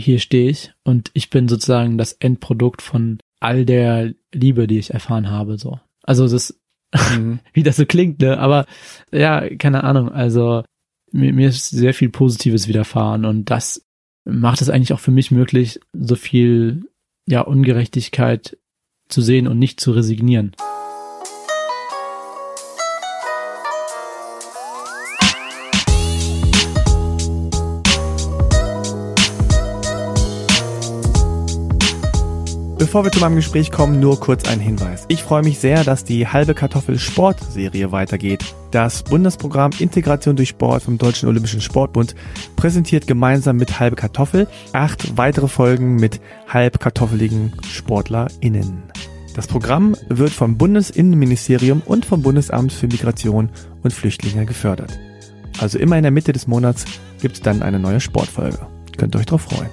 hier stehe ich und ich bin sozusagen das Endprodukt von all der Liebe, die ich erfahren habe, so. Also das, Mhm. wie das so klingt, ne? Aber ja, keine Ahnung. Also mir, mir ist sehr viel Positives widerfahren und das macht es eigentlich auch für mich möglich, so viel ja Ungerechtigkeit zu sehen und nicht zu resignieren. Bevor wir zu meinem Gespräch kommen, nur kurz ein Hinweis. Ich freue mich sehr, dass die halbe Kartoffel Sport-Serie weitergeht. Das Bundesprogramm Integration durch Sport vom Deutschen Olympischen Sportbund präsentiert gemeinsam mit halbe Kartoffel acht weitere Folgen mit halbkartoffeligen SportlerInnen. Das Programm wird vom Bundesinnenministerium und vom Bundesamt für Migration und Flüchtlinge gefördert. Also immer in der Mitte des Monats gibt es dann eine neue Sportfolge. Könnt ihr euch drauf freuen.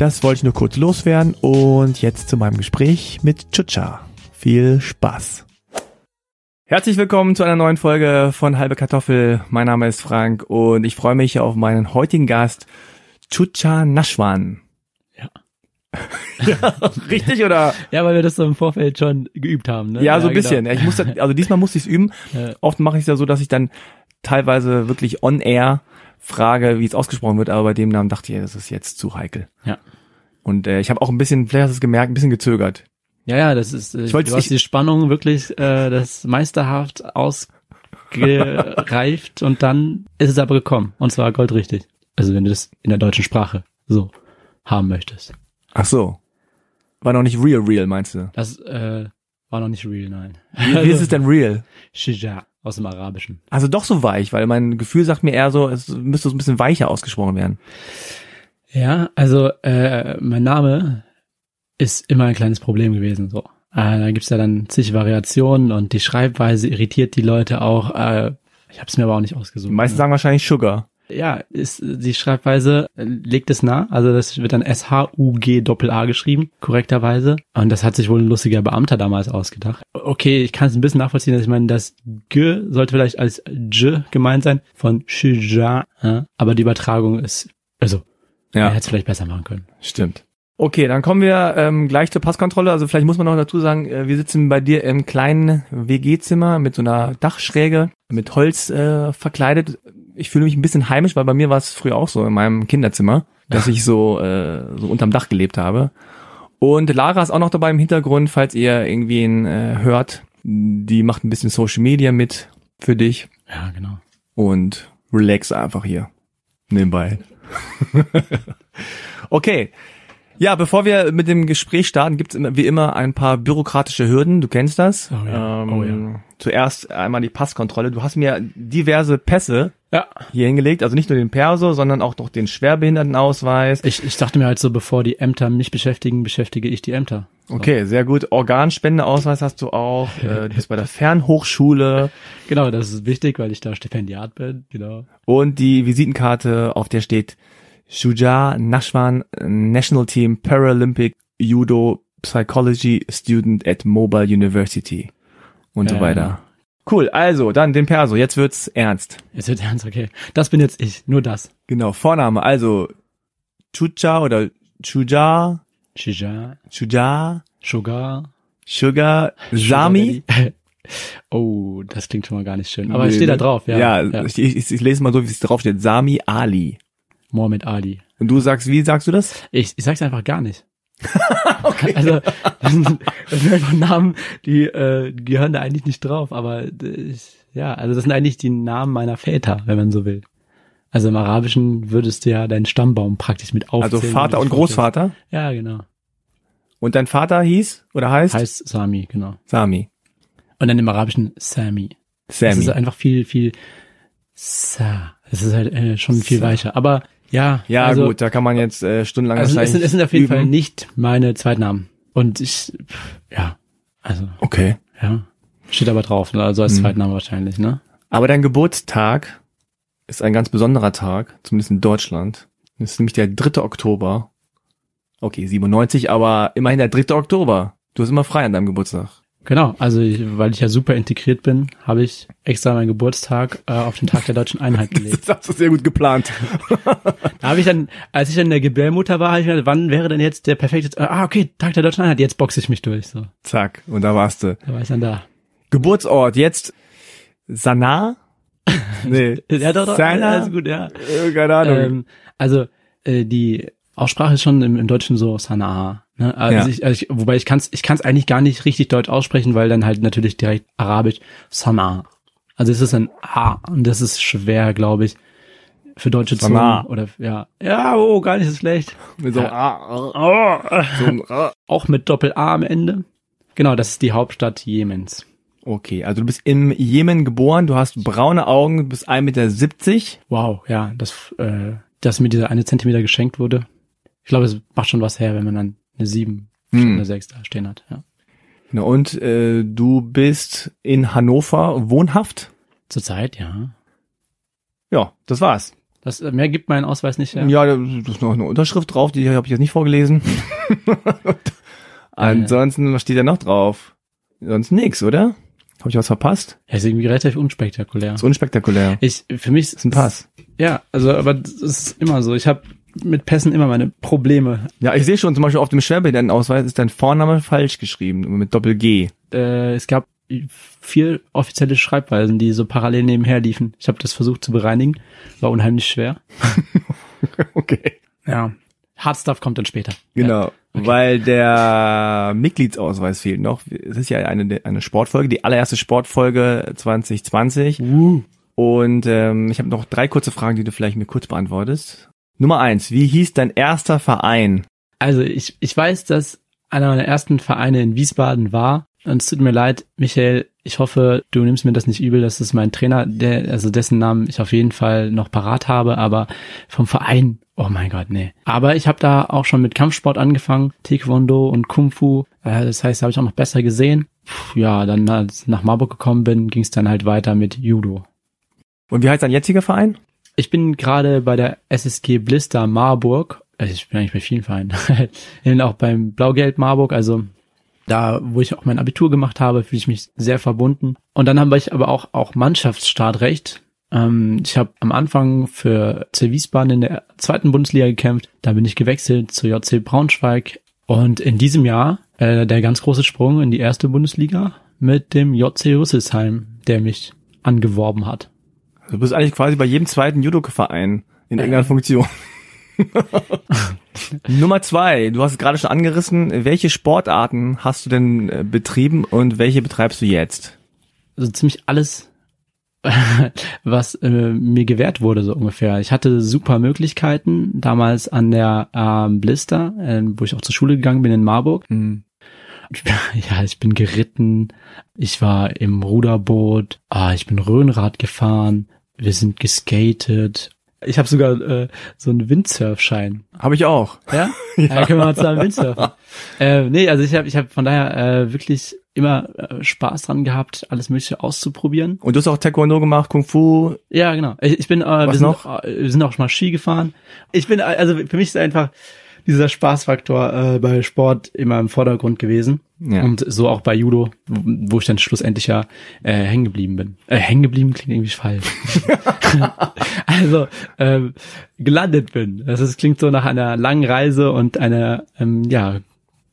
Das wollte ich nur kurz loswerden und jetzt zu meinem Gespräch mit Chucha. Viel Spaß. Herzlich willkommen zu einer neuen Folge von Halbe Kartoffel. Mein Name ist Frank und ich freue mich auf meinen heutigen Gast, Chucha Nashwan. Ja. ja, richtig oder? Ja, weil wir das so im Vorfeld schon geübt haben, ne? Ja, so ein genau. bisschen. Ja, ich musste, also diesmal musste ich es üben. Ja. Oft mache ich es ja so, dass ich dann teilweise wirklich on air frage, wie es ausgesprochen wird, aber bei dem Namen dachte ich, das ist jetzt zu heikel. Ja. Und äh, ich habe auch ein bisschen, vielleicht hast du es gemerkt, ein bisschen gezögert. Ja, ja, das ist, äh, Ich wollte- du hast ich- die Spannung wirklich, äh, das meisterhaft ausgereift und dann ist es aber gekommen. Und zwar goldrichtig. Also wenn du das in der deutschen Sprache so haben möchtest. Ach so. War noch nicht real, real, meinst du? Das äh, war noch nicht real, nein. Wie, wie ist es denn real? Shija aus dem Arabischen. Also doch so weich, weil mein Gefühl sagt mir eher so, es müsste so ein bisschen weicher ausgesprochen werden. Ja, also äh, mein Name ist immer ein kleines Problem gewesen. So, äh, da gibt's ja dann zig Variationen und die Schreibweise irritiert die Leute auch. Äh, ich habe es mir aber auch nicht ausgesucht. Die meisten ne? sagen wahrscheinlich Sugar. Ja, ist die Schreibweise äh, legt es nah. Also das wird dann S-H-U-G-Doppel-A geschrieben, korrekterweise. Und das hat sich wohl ein lustiger Beamter damals ausgedacht. Okay, ich kann es ein bisschen nachvollziehen, dass ich meine, das G sollte vielleicht als J gemeint sein, von Shija. Ja? Aber die Übertragung ist, also, er Ja, hätte es vielleicht besser machen können. stimmt. Okay, dann kommen wir ähm, gleich zur Passkontrolle. Also vielleicht muss man noch dazu sagen, äh, wir sitzen bei dir im kleinen WG-Zimmer mit so einer Dachschräge, mit Holz äh, verkleidet. Ich fühle mich ein bisschen heimisch, weil bei mir war es früher auch so in meinem Kinderzimmer, dass ich so, äh, so unterm Dach gelebt habe. Und Lara ist auch noch dabei im Hintergrund, falls ihr irgendwen äh, hört. Die macht ein bisschen Social Media mit für dich Ja, genau. und relax einfach hier nebenbei. okay. Ja, bevor wir mit dem Gespräch starten, gibt es wie immer ein paar bürokratische Hürden. Du kennst das. Oh ja, oh ja. Zuerst einmal die Passkontrolle. Du hast mir diverse Pässe Ja. hier hingelegt, also nicht nur den Perso, sondern auch noch den Schwerbehindertenausweis. Ich, ich dachte mir halt so, bevor die Ämter mich beschäftigen, beschäftige ich die Ämter. So. Okay, sehr gut. Organspendeausweis hast du auch. Äh, du bist bei der Fernhochschule Genau, das ist wichtig, weil ich da Stipendiat bin. Genau. und die Visitenkarte, auf der steht Shuja Nashwan National Team Paralympic Judo Psychology Student at Mobile University und so Ja, weiter. Cool, also dann den Perso, jetzt wird's ernst. Jetzt wird ernst, okay. Das bin jetzt ich, nur das. Genau, Vorname, also Chucha oder Chuja, Shija, Chuja, Sugar, Sugar, Sami. Oh, das klingt schon mal gar nicht schön. Aber es steht da ne? drauf, ja. Ja, ja. Ich, ich, ich lese mal so, wie es drauf steht. Sami Ali. Mohammed Ali. Und du sagst, wie sagst du das? Ich, ich sag's einfach gar nicht. okay. Also, das sind, das sind einfach Namen, die äh, die gehören da eigentlich nicht drauf, aber äh, ich, ja, also das sind eigentlich die Namen meiner Väter, wenn man so will. Also im Arabischen würdest du ja deinen Stammbaum praktisch mit aufzählen. Also wenn du Vater und. Großvater. Ja, genau. Und dein Vater hieß oder heißt? Heißt Sami, genau. Sami. Und dann im Arabischen Sami. Sammy. Es ist einfach viel, viel Sa. Es ist halt äh, schon viel Sa. weicher. Aber ja, Ja, also, gut, da kann man jetzt äh, stundenlang Also es sind, es sind auf jeden üben. Fall nicht meine Zweitnamen. Und ich, ja, also, Okay. ja. Steht aber drauf, ne? also als Mhm. Zweitname wahrscheinlich, ne? Aber dein Geburtstag ist ein ganz besonderer Tag, zumindest in Deutschland. Das ist nämlich der 3. Oktober. Okay, 97, aber immerhin der 3. Oktober. Du hast immer frei an deinem Geburtstag. Genau, also ich, weil ich ja super integriert bin, habe ich extra meinen Geburtstag äh, auf den Tag der deutschen Einheit gelegt. Das hast du sehr gut geplant. Da habe ich dann, als ich dann in der Gebärmutter war, habe ich mir gedacht, wann wäre denn jetzt der perfekte, äh, ah okay, Tag der deutschen Einheit, jetzt boxe ich mich durch. So, Zack, und da warst du. da war ich dann da. Geburtsort, jetzt Sanaa? Nee. Ja, doch, doch, Sanaa? alles gut, ja. Äh, Keine Ahnung. Ähm, also äh, die Aussprache ist schon im, im Deutschen so Sanaa. Ne? Also Ja. ich, also ich, wobei ich kann es ich kann's eigentlich gar nicht richtig deutsch aussprechen, weil dann halt natürlich direkt arabisch Sanaa. Also es ist ein A und das ist schwer, glaube ich, für deutsche Zungen Sanaa. oder ja. Ja, oh, gar nicht so schlecht. Mit so, einem. A, Oh, so einem A. auch mit Doppel A am Ende. Genau, das ist die Hauptstadt Jemens. Okay, also du bist im Jemen geboren, du hast braune Augen, du bist 1,70 Meter. Wow, ja, das, äh, dass mir dieser eine Zentimeter geschenkt wurde. Ich glaube, es macht schon was her, wenn man dann eine sieben statt Hm. eine sechs da stehen hat. Ja. Genau, Und äh, du bist in Hannover wohnhaft? Zurzeit, ja. Ja, das war's. Das, äh, mehr gibt mein Ausweis nicht her. Ja, da ist noch eine Unterschrift drauf, die habe ich jetzt nicht vorgelesen. Ansonsten, was steht da noch drauf? Sonst nix, oder? Habe ich was verpasst? Ja, ist irgendwie relativ unspektakulär. Ist unspektakulär. Ich, für mich Ist ein Pass. Ja, also, aber das ist immer so. Ich habe mit Pässen immer meine Probleme. Ja, ich sehe schon, zum Beispiel auf dem Schwerbehindertenausweis ist dein Vorname falsch geschrieben, mit Doppel G. Äh, es gab vier offizielle Schreibweisen, die so parallel nebenher liefen. Ich habe das versucht zu bereinigen. War unheimlich schwer. Okay. Ja. Hard Stuff kommt dann später. Genau, weil der Mitgliedsausweis fehlt noch. Es ist ja eine, eine Sportfolge, die allererste Sportfolge 2020. Ja. Uh. Und ähm, ich habe noch drei kurze Fragen, die du vielleicht mir kurz beantwortest. Nummer eins, wie hieß dein erster Verein? Also ich, ich weiß, dass einer meiner ersten Vereine in Wiesbaden war. Und es tut mir leid, Michael, ich hoffe, du nimmst mir das nicht übel. Das ist mein Trainer, der, also dessen Namen ich auf jeden Fall noch parat habe, aber vom Verein, oh mein Gott, nee. Aber ich habe da auch schon mit Kampfsport angefangen, Taekwondo und Kung Fu. Äh, das heißt, da habe ich auch noch besser gesehen. Puh, ja, dann als ich nach Marburg gekommen bin, ging es dann halt weiter mit Judo. Und wie heißt dein jetziger Verein? Ich bin gerade bei der SSG Blister Marburg. Also ich bin eigentlich bei vielen Vereinen. bin auch beim Blaugeld Marburg, also da, wo ich auch mein Abitur gemacht habe, fühle ich mich sehr verbunden. Und dann habe ich aber auch, auch Mannschaftsstartrecht. Ähm, ich habe am Anfang für C Wiesbaden in der zweiten Bundesliga gekämpft. Da bin ich gewechselt zu JC Braunschweig. Und in diesem Jahr äh, der ganz große Sprung in die erste Bundesliga mit dem JC Rüsselsheim, der mich angeworben hat. Du bist eigentlich quasi bei jedem zweiten Judo-Verein in irgendeiner Funktion. Nummer zwei, du hast es gerade schon angerissen. Welche Sportarten hast du denn äh, betrieben und welche betreibst du jetzt? also ziemlich alles, was äh, mir gewährt wurde, so ungefähr. Ich hatte super Möglichkeiten damals an der ähm, Blister, äh, wo ich auch zur Schule gegangen bin in Marburg. Ja, ich bin geritten, ich war im Ruderboot, ah, ich bin Röhnrad gefahren, wir sind geskatet. Ich habe sogar äh, so einen Windsurfschein. Habe ich auch. Ja? ja. können wir mal zusammen Windsurfen. äh, nee, also ich habe ich hab von daher äh, wirklich immer äh, Spaß dran gehabt, alles Mögliche auszuprobieren. Und du hast auch Taekwondo gemacht, Kung Fu. Ja, genau. Ich, ich bin, äh, wir, Was sind, noch? äh, wir sind auch schon mal Ski gefahren. Ich bin, äh, also für mich ist einfach dieser Spaßfaktor äh, bei Sport immer im Vordergrund gewesen. Ja. Und so auch bei Judo, wo ich dann schlussendlich ja äh, hängen geblieben bin. Äh, hängen geblieben klingt irgendwie falsch. also ähm, gelandet bin. Das ist, klingt so nach einer langen Reise und einer ähm, ja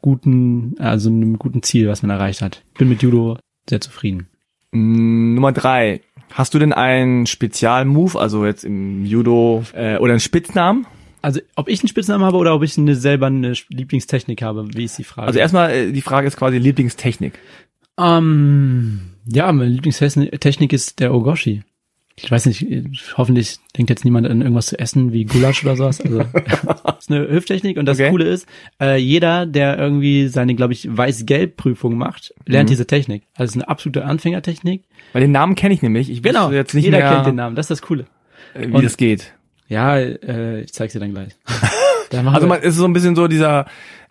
guten, also einem guten Ziel, was man erreicht hat. Bin mit Judo sehr zufrieden. Mm, Nummer drei. Hast du denn einen Spezialmove, also jetzt im Judo, äh, oder einen Spitznamen? Also, ob ich einen Spitznamen habe oder ob ich eine, selber eine Lieblingstechnik habe, wie ist die Frage? Also erstmal, äh, die Frage ist quasi Lieblingstechnik. ähm, ja, meine Lieblingstechnik ist der Ogoshi. Ich weiß nicht, hoffentlich denkt jetzt niemand an irgendwas zu essen wie Gulasch oder sowas. Also, das ist eine Hüfttechnik und das Okay. Coole ist, äh, jeder, der irgendwie seine, glaube ich, Weiß-Gelb-Prüfung macht, lernt Mhm. diese Technik. Also, es ist eine absolute Anfängertechnik. Weil den Namen kenne ich nämlich. Ich Genau, jetzt nicht jeder mehr, kennt den Namen, das ist das Coole. äh, wie Und- das geht. Ja, äh, ich zeig's dir dann gleich. Da machen Also man ist so ein bisschen so dieser,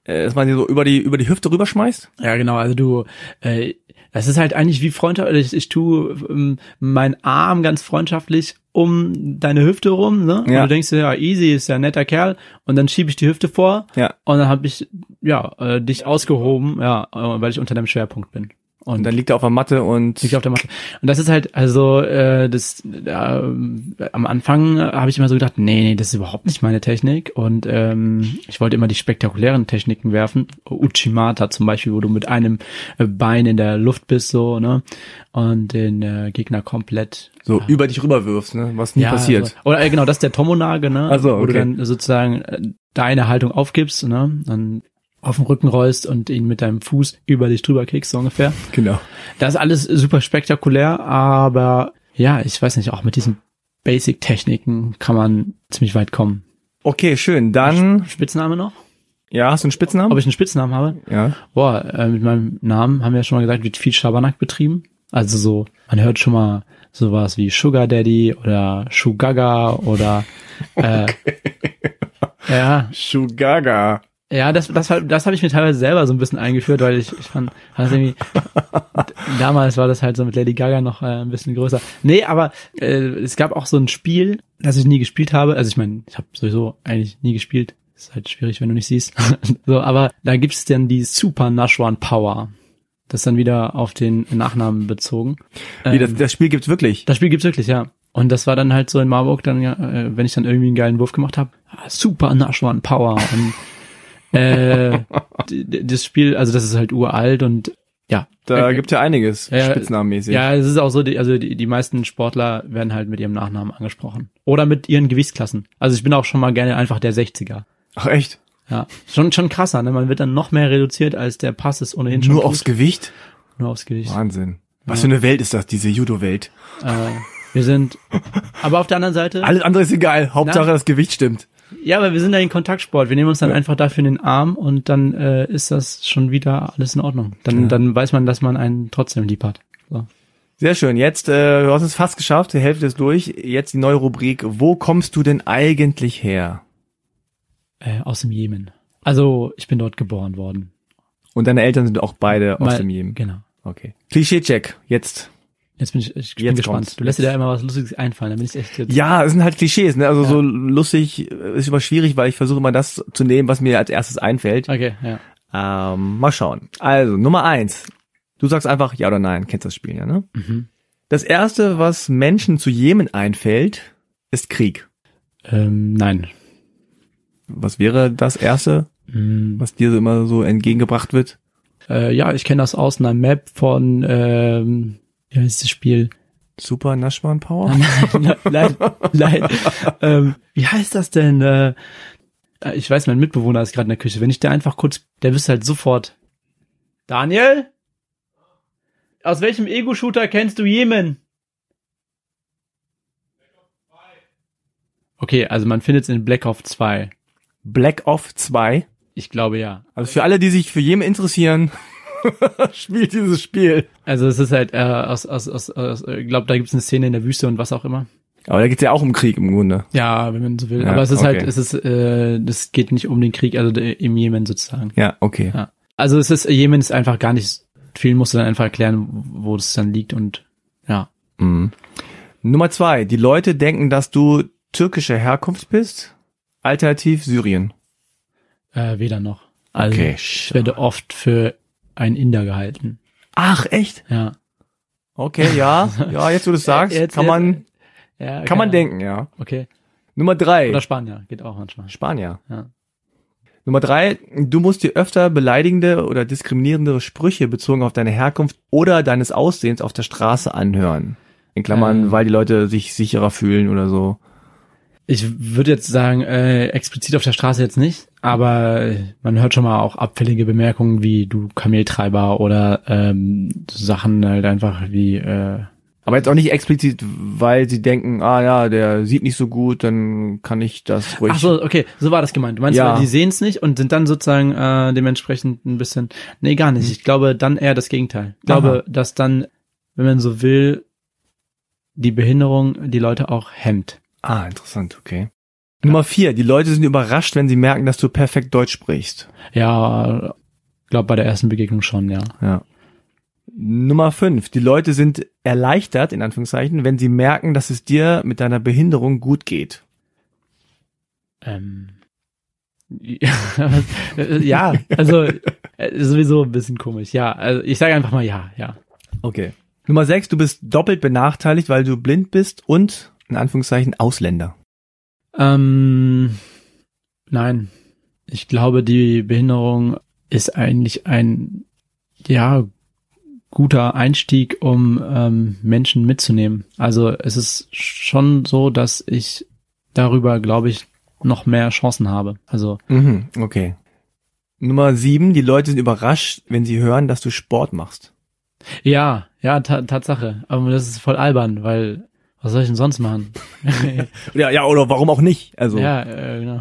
äh, dass man die so über die über die Hüfte rüberschmeißt. Ja, genau. Also du, äh, das ist halt eigentlich wie freundschaftlich. Ich, ich tue ähm, meinen Arm ganz freundschaftlich um deine Hüfte rum, ne? Ja. Und du denkst dir, ja, easy, ist ja ein netter Kerl. Und dann schiebe ich die Hüfte vor Ja. und dann habe ich, ja, äh, dich ausgehoben, ja, äh, weil ich unter deinem Schwerpunkt bin. Und dann liegt er auf der Matte und liegt auf der Matte. Und das ist halt, also äh, das äh, am Anfang habe ich immer so gedacht, nee, nee, das ist überhaupt nicht meine Technik. Und ähm, ich wollte immer die spektakulären Techniken werfen. Uchimata zum Beispiel, wo du mit einem äh, Bein in der Luft bist, so, ne? Und den äh, Gegner komplett so ja. über dich rüberwirfst, ne? Was nie ja, passiert. Also, oder äh, genau, das ist der Tomonage, ne? Also, okay. Wo du dann sozusagen äh, deine Haltung aufgibst, ne? Dann auf den Rücken rollst und ihn mit deinem Fuß über dich drüber kickst, so ungefähr. Genau. Das ist alles super spektakulär, aber ja, ich weiß nicht, auch mit diesen Basic-Techniken kann man ziemlich weit kommen. Okay, schön. Dann. Spitzname noch? Ja, hast du einen Spitznamen? Ob ich einen Spitznamen habe? Ja. Boah, äh, mit meinem Namen haben wir ja schon mal gesagt, wird viel Schabernack betrieben. Also so, man hört schon mal sowas wie Sugar Daddy oder Shugaga oder äh, okay. ja. Shugaga. Ja, das, das, das habe ich mir teilweise selber so ein bisschen eingeführt, weil ich, ich fand, das irgendwie, damals war das halt so mit Lady Gaga noch äh, ein bisschen größer. Nee, aber äh, es gab auch so ein Spiel, das ich nie gespielt habe. Also ich meine, ich habe sowieso eigentlich nie gespielt. Ist halt schwierig, wenn du nicht siehst. so, aber da gibt's dann die Super Nashwan Power. Das ist dann wieder auf den Nachnamen bezogen. Wie, das, ähm, das Spiel gibt's wirklich? Das Spiel gibt's wirklich, ja. Und das war dann halt so in Marburg dann, äh, wenn ich dann irgendwie einen geilen Wurf gemacht habe, ah, Super Nashwan Power. Und äh, das Spiel, also das ist halt uralt und ja. Da äh, gibt ja einiges, äh, spitznamenmäßig. Ja, es ist auch so, die, also die, die meisten Sportler werden halt mit ihrem Nachnamen angesprochen. Oder mit ihren Gewichtsklassen. Also ich bin auch schon mal gerne einfach der 60er. Ach echt? Ja. Schon, schon krasser, ne? Man wird dann noch mehr reduziert, als der Pass ist ohnehin schon. Nur gut. aufs Gewicht? Nur aufs Gewicht. Wahnsinn. Was ja. für eine Welt ist das, diese Judo-Welt? Äh, wir sind, aber auf der anderen Seite. Alles andere ist egal. Hauptsache, na, das Gewicht stimmt. Ja, aber wir sind da in Kontaktsport. Wir nehmen uns dann ja. einfach dafür in den Arm und dann äh, ist das schon wieder alles in Ordnung. Dann, ja. dann weiß man, dass man einen trotzdem lieb hat. So. Sehr schön. Jetzt, äh, du hast es fast geschafft, die Hälfte ist durch. Jetzt die neue Rubrik. Wo kommst du denn eigentlich her? Äh, aus dem Jemen. Also, ich bin dort geboren worden. Und deine Eltern sind auch beide aus Mal, dem Jemen? Genau. Okay. Klischee-Check. Jetzt Jetzt bin ich, ich bin jetzt gespannt. Kommt's. Du lässt dir da immer was Lustiges einfallen, da bin ich echt jetzt. Ja, es sind halt Klischees, ne? Also ja. so lustig ist immer schwierig, weil ich versuche immer das zu nehmen, was mir als erstes einfällt. Okay, ja. Ähm, mal schauen. Also, Nummer eins. Du sagst einfach ja oder nein, kennst das Spiel ja, ne? Mhm. Das erste, was Menschen zu Jemen einfällt, ist Krieg. Ähm, nein. Was wäre das erste, mhm. was dir immer so entgegengebracht wird? Äh, ja, ich kenne das aus einer Map von ähm, wie heißt das Spiel? Super Naschmann Power? nein, nein, nein. ähm, wie heißt das denn? Äh, ich weiß, mein Mitbewohner ist gerade in der Küche. Wenn ich der einfach kurz, der wüsste halt sofort. Daniel? Aus welchem Ego-Shooter kennst du Jemen? Okay, also man findet es in Black Ops 2. Black Ops 2? Ich glaube ja. Also für alle, die sich für Jemen interessieren, spielt dieses Spiel. Also es ist halt äh, aus, aus, aus, aus ich glaube, da gibt es eine Szene in der Wüste und was auch immer. Aber da geht's ja auch um Krieg im Grunde. Ja, wenn man so will. Ja, Aber es ist halt, okay. halt, es ist, äh, das geht nicht um den Krieg, also im Jemen sozusagen. Ja, okay. Ja. Also es ist, Jemen ist einfach gar nicht, vielen musst du dann einfach erklären, wo das dann liegt und ja. Mhm. Nummer zwei, die Leute denken, dass du türkischer Herkunft bist, alternativ Syrien. Äh, weder noch. Also okay. ich werde oft für ein Inder gehalten. Ach, echt? Ja. Okay, ja. Ja, jetzt wo du es sagst, jetzt, kann man, ja, kann man denken, ja. Okay. Nummer drei. Oder Spanier, geht auch manchmal. Spanier. Ja. Nummer drei, du musst dir öfter beleidigende oder diskriminierende Sprüche bezogen auf deine Herkunft oder deines Aussehens auf der Straße anhören. In Klammern, ähm. weil die Leute sich sicherer fühlen oder so. Ich würde jetzt sagen, äh, explizit auf der Straße jetzt nicht, aber man hört schon mal auch abfällige Bemerkungen wie du Kameltreiber oder ähm, Sachen halt einfach wie äh, aber jetzt auch nicht explizit, weil sie denken, ah ja, der sieht nicht so gut, dann kann ich das ruhig. Ach so, okay, so war das gemeint. Du meinst, ja. die sehen es nicht und sind dann sozusagen äh, dementsprechend ein bisschen. Nee, gar nicht. Hm. Ich glaube dann eher das Gegenteil. Ich glaube, Aha. dass dann, wenn man so will, die Behinderung die Leute auch hemmt. Ah, interessant, okay. Nummer vier, die Leute sind überrascht, wenn sie merken, dass du perfekt Deutsch sprichst. Ja, glaube bei der ersten Begegnung schon, ja. Ja. Nummer fünf, die Leute sind erleichtert, in Anführungszeichen, wenn sie merken, dass es dir mit deiner Behinderung gut geht. Ähm. Ja, also Äh, sowieso ein bisschen komisch. Ja, also ich sage einfach mal ja, ja. Okay. Nummer sechs, du bist doppelt benachteiligt, weil du blind bist und in Anführungszeichen Ausländer. Ähm, nein. Ich glaube, die Behinderung ist eigentlich ein, ja, guter Einstieg, um ähm, Menschen mitzunehmen. Also es ist schon so, dass ich darüber, glaube ich, noch mehr Chancen habe. Also Mhm, okay. Nummer sieben, die Leute sind überrascht, wenn sie hören, dass du Sport machst. ja, ja, ta Tatsache. Aber das ist voll albern, weil was soll ich denn sonst machen? Ja, ja, oder warum auch nicht? Also. ja, äh, genau.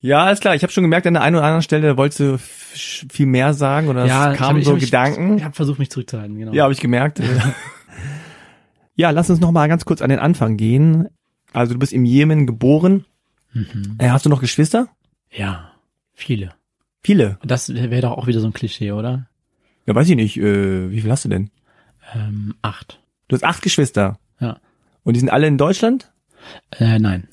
Ja, ist klar. Ich habe schon gemerkt, an der einen oder anderen Stelle wolltest du viel mehr sagen oder ja, es ich kamen so ich Gedanken. Ich habe versucht, mich zurückzuhalten, genau. Ja, habe ich gemerkt. ja, lass uns noch mal ganz kurz an den Anfang gehen. Also du bist im Jemen geboren. Mhm. Äh, hast du noch Geschwister? ja, viele. Viele. Das wäre doch auch wieder so ein Klischee, oder? Ja, weiß ich nicht. Äh, wie viel hast du denn? Ähm, acht. Du hast acht Geschwister. Ja. Und die sind alle in Deutschland? Äh, nein.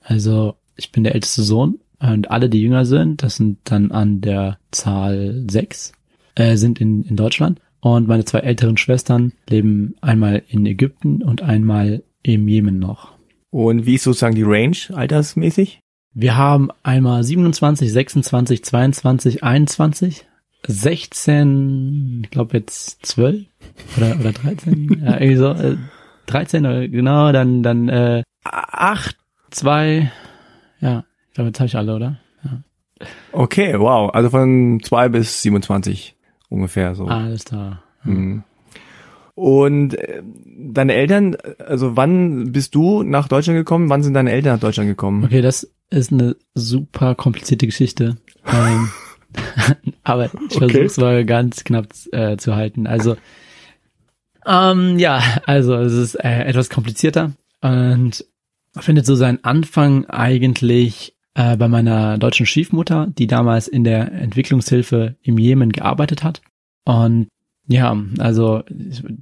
Also, ich bin der älteste Sohn und alle, die jünger sind, das sind dann an der Zahl sechs, äh, sind in, in Deutschland. Und meine zwei älteren Schwestern leben einmal in Ägypten und einmal im Jemen noch. Und wie ist sozusagen die Range altersmäßig? Wir haben einmal 27, 26, 22, 21, 16, ich glaube jetzt 12 oder, oder 13, ja, irgendwie so, äh, 13, oder genau, dann, dann äh, 8, 2, ja, ich glaube, jetzt habe ich alle, oder? Okay, wow. Also von zwei bis 27 ungefähr so. Alles da. Mhm. Und äh, deine Eltern, also wann bist du nach Deutschland gekommen? Wann sind deine Eltern nach Deutschland gekommen? Okay, das ist eine super komplizierte Geschichte. ähm, aber ich Okay. versuche es mal ganz knapp äh, zu halten. Also, ähm, ja, also es ist äh, etwas komplizierter und findet so seinen Anfang eigentlich äh, bei meiner deutschen Stiefmutter, die damals in der Entwicklungshilfe im Jemen gearbeitet hat. Und ja, also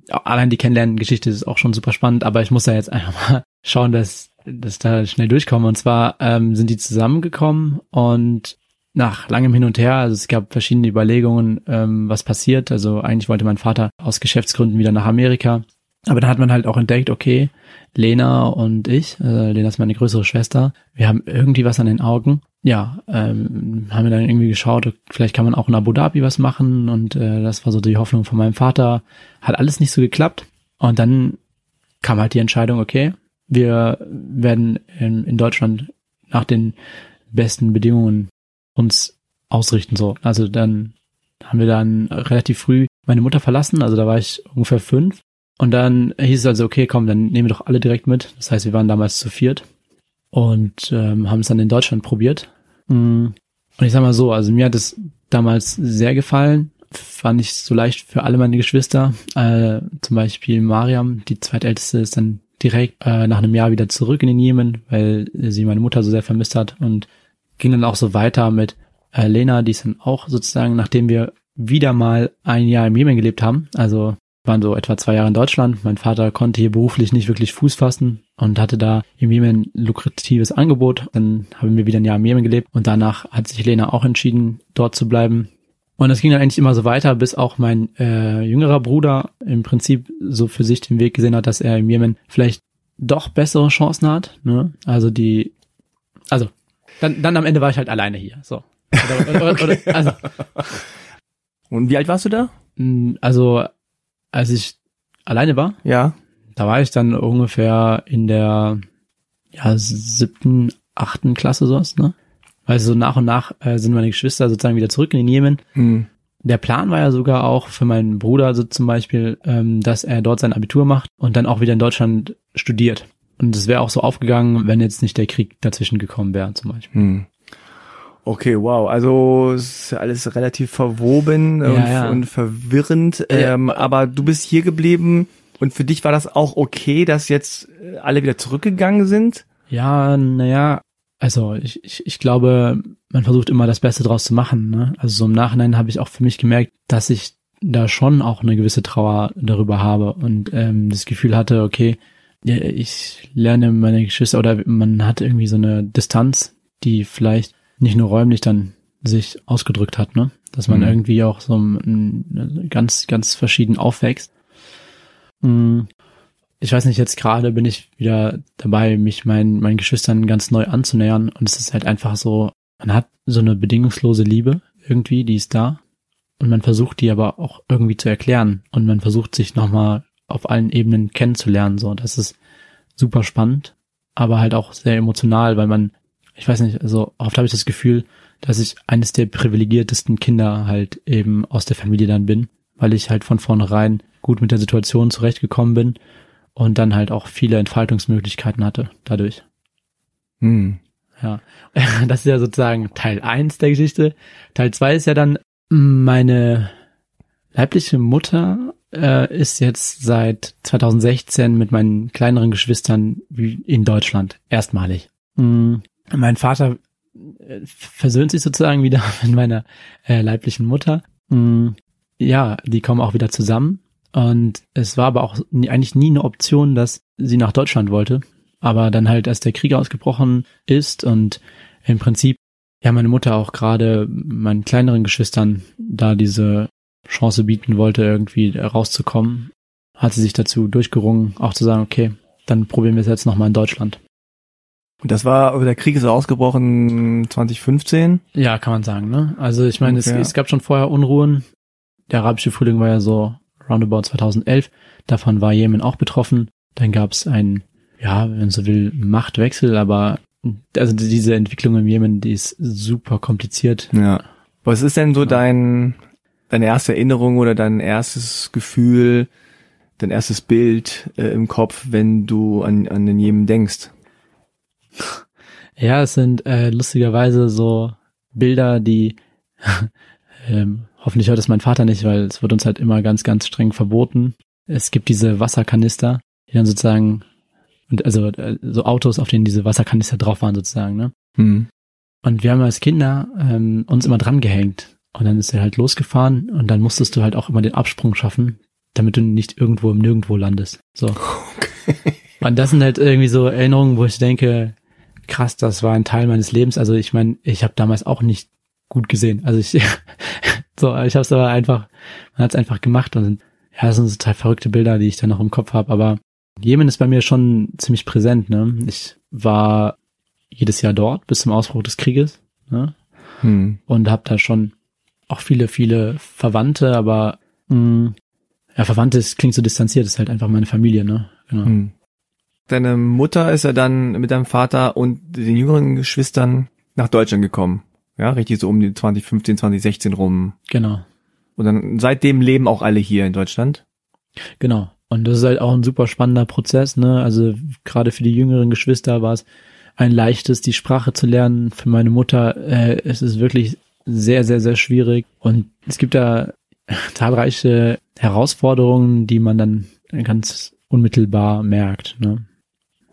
allein die Kennenlerngeschichte ist auch schon super spannend, aber ich muss da jetzt einfach mal schauen, dass, dass da schnell durchkomme. Und zwar ähm, sind die zusammengekommen und nach langem Hin und Her, also es gab verschiedene Überlegungen, ähm, was passiert. Also eigentlich wollte mein Vater aus Geschäftsgründen wieder nach Amerika. Aber dann hat man halt auch entdeckt, okay, Lena und ich, äh, Lena ist meine größere Schwester, wir haben irgendwie was an den Augen. Ja, ähm, haben wir dann irgendwie geschaut, vielleicht kann man auch in Abu Dhabi was machen und äh, das war so die Hoffnung von meinem Vater. Hat alles nicht so geklappt und dann kam halt die Entscheidung, okay, wir werden in, in Deutschland nach den besten Bedingungen uns ausrichten so. Also dann haben wir dann relativ früh meine Mutter verlassen, also da war ich ungefähr fünf und dann hieß es also, okay, komm, dann nehmen wir doch alle direkt mit. Das heißt, wir waren damals zu viert und ähm, haben es dann in Deutschland probiert. Mm. Und ich sag mal so, also mir hat es damals sehr gefallen. Fand ich so leicht für alle meine Geschwister. Äh, zum Beispiel Mariam, die zweitälteste, ist dann direkt äh, nach einem Jahr wieder zurück in den Jemen, weil sie meine Mutter so sehr vermisst hat und ging dann auch so weiter mit äh, Lena, die ist dann auch sozusagen, nachdem wir wieder mal ein Jahr im Jemen gelebt haben, also waren so etwa zwei Jahre in Deutschland. Mein Vater konnte hier beruflich nicht wirklich Fuß fassen und hatte da im Jemen lukratives Angebot. Dann haben wir wieder ein Jahr im Jemen gelebt und danach hat sich Lena auch entschieden, dort zu bleiben. Und es ging dann eigentlich immer so weiter, bis auch mein äh, jüngerer Bruder im Prinzip so für sich den Weg gesehen hat, dass er im Jemen vielleicht doch bessere Chancen hat. Ne? Also die, also dann, dann am Ende war ich halt alleine hier. So. Oder, oder, oder, also, Und wie alt warst du da? mh, also als ich alleine war, Ja. da war ich dann ungefähr in der ja, siebten, achten Klasse sowas, ne? Weil so nach und nach äh, sind meine Geschwister sozusagen wieder zurück in den Jemen. Hm. Der Plan war ja sogar auch für meinen Bruder so zum Beispiel, ähm, dass er dort sein Abitur macht und dann auch wieder in Deutschland studiert. Und es wäre auch so aufgegangen, wenn jetzt nicht der Krieg dazwischen gekommen wäre, zum Beispiel. Hm. Okay, wow. Also es ist ja alles relativ verwoben Ja, und, ja. und verwirrend. Ja. Ähm, aber du bist hier geblieben und für dich war das auch okay, dass jetzt äh, alle wieder zurückgegangen sind? Ja, naja, also ich, ich, ich glaube, man versucht immer das Beste draus zu machen. Ne? Also so im Nachhinein habe ich auch für mich gemerkt, dass ich da schon auch eine gewisse Trauer darüber habe und ähm, das Gefühl hatte, okay, ja, ich lerne meine Geschwister oder man hat irgendwie so eine Distanz, die vielleicht nicht nur räumlich dann sich ausgedrückt hat, ne? dass man Mhm. irgendwie auch so ganz, ganz verschieden aufwächst. Mm, Ich weiß nicht, jetzt gerade bin ich wieder dabei, mich meinen, meinen Geschwistern ganz neu anzunähern und es ist halt einfach so, man hat so eine bedingungslose Liebe irgendwie, die ist da und man versucht die aber auch irgendwie zu erklären und man versucht sich nochmal auf allen Ebenen kennenzulernen, so, das ist super spannend, aber halt auch sehr emotional, weil man, ich weiß nicht, also oft habe ich das Gefühl, dass ich eines der privilegiertesten Kinder halt eben aus der Familie dann bin, weil ich halt von vornherein gut mit der Situation zurechtgekommen bin und dann halt auch viele Entfaltungsmöglichkeiten hatte dadurch. Hm. Ja, das ist ja sozusagen Teil eins der Geschichte. Teil zwei ist ja dann, meine leibliche Mutter äh, ist jetzt seit 2016 mit meinen kleineren Geschwistern in Deutschland, erstmalig. Mm, Mein Vater äh, versöhnt sich sozusagen wieder mit meiner äh, leiblichen Mutter. Mm, Ja, die kommen auch wieder zusammen. Und es war aber auch nie, eigentlich nie eine Option, dass sie nach Deutschland wollte. Aber dann halt, als der Krieg ausgebrochen ist und im Prinzip, ja, meine Mutter auch gerade meinen kleineren Geschwistern da diese Chance bieten wollte, irgendwie rauszukommen, hat sie sich dazu durchgerungen, auch zu sagen, okay, dann probieren wir es jetzt nochmal in Deutschland. Und das war, der Krieg ist ausgebrochen 2015. Ja, kann man sagen, ne? Also ich meine, Ungefähr. es, es gab schon vorher Unruhen. Der arabische Frühling war ja so roundabout 2011. Davon war Jemen auch betroffen. Dann gab es einen, ja, wenn man so will, Machtwechsel, aber also diese Entwicklung im Jemen, die ist super kompliziert. Ja. Was ist denn so dein, deine erste Erinnerung oder dein erstes Gefühl, dein erstes Bild äh, im Kopf, wenn du an, an den Jemen denkst? Ja, es sind äh, lustigerweise so Bilder, die ähm, hoffentlich hört es mein Vater nicht, weil es wird uns halt immer ganz, ganz streng verboten. Es gibt diese Wasserkanister, die dann sozusagen und also äh, so Autos, auf denen diese Wasserkanister drauf waren sozusagen, ne? Hm. Und wir haben als Kinder ähm, uns immer dran gehängt. Und dann ist er halt losgefahren und dann musstest du halt auch immer den Absprung schaffen, damit du nicht irgendwo im Nirgendwo landest. So. Und das sind halt irgendwie so Erinnerungen, wo ich denke, krass, das war ein Teil meines Lebens. Also ich meine, ich habe damals auch nicht gut gesehen. Also ich so, ich habe es aber einfach, man hat es einfach gemacht und ja, das sind so total verrückte Bilder, die ich dann noch im Kopf habe. Aber Jemen ist bei mir schon ziemlich präsent. Ne? Ich war jedes Jahr dort bis zum Ausbruch des Krieges ne? Hm. und habe da schon auch viele, viele Verwandte, aber mh, ja, Verwandte das klingt so distanziert, ist halt einfach meine Familie, ne? Genau. Hm. Deine Mutter ist ja dann mit deinem Vater und den jüngeren Geschwistern nach Deutschland gekommen. Ja, richtig so um die 2015, 2016 rum. Genau. Und dann seitdem leben auch alle hier in Deutschland. Genau. Und das ist halt auch ein super spannender Prozess, ne? Also gerade für die jüngeren Geschwister war es ein leichtes, die Sprache zu lernen. Für meine Mutter äh, es ist wirklich sehr, sehr, sehr schwierig. Und es gibt da zahlreiche Herausforderungen, die man dann ganz unmittelbar merkt. Ne?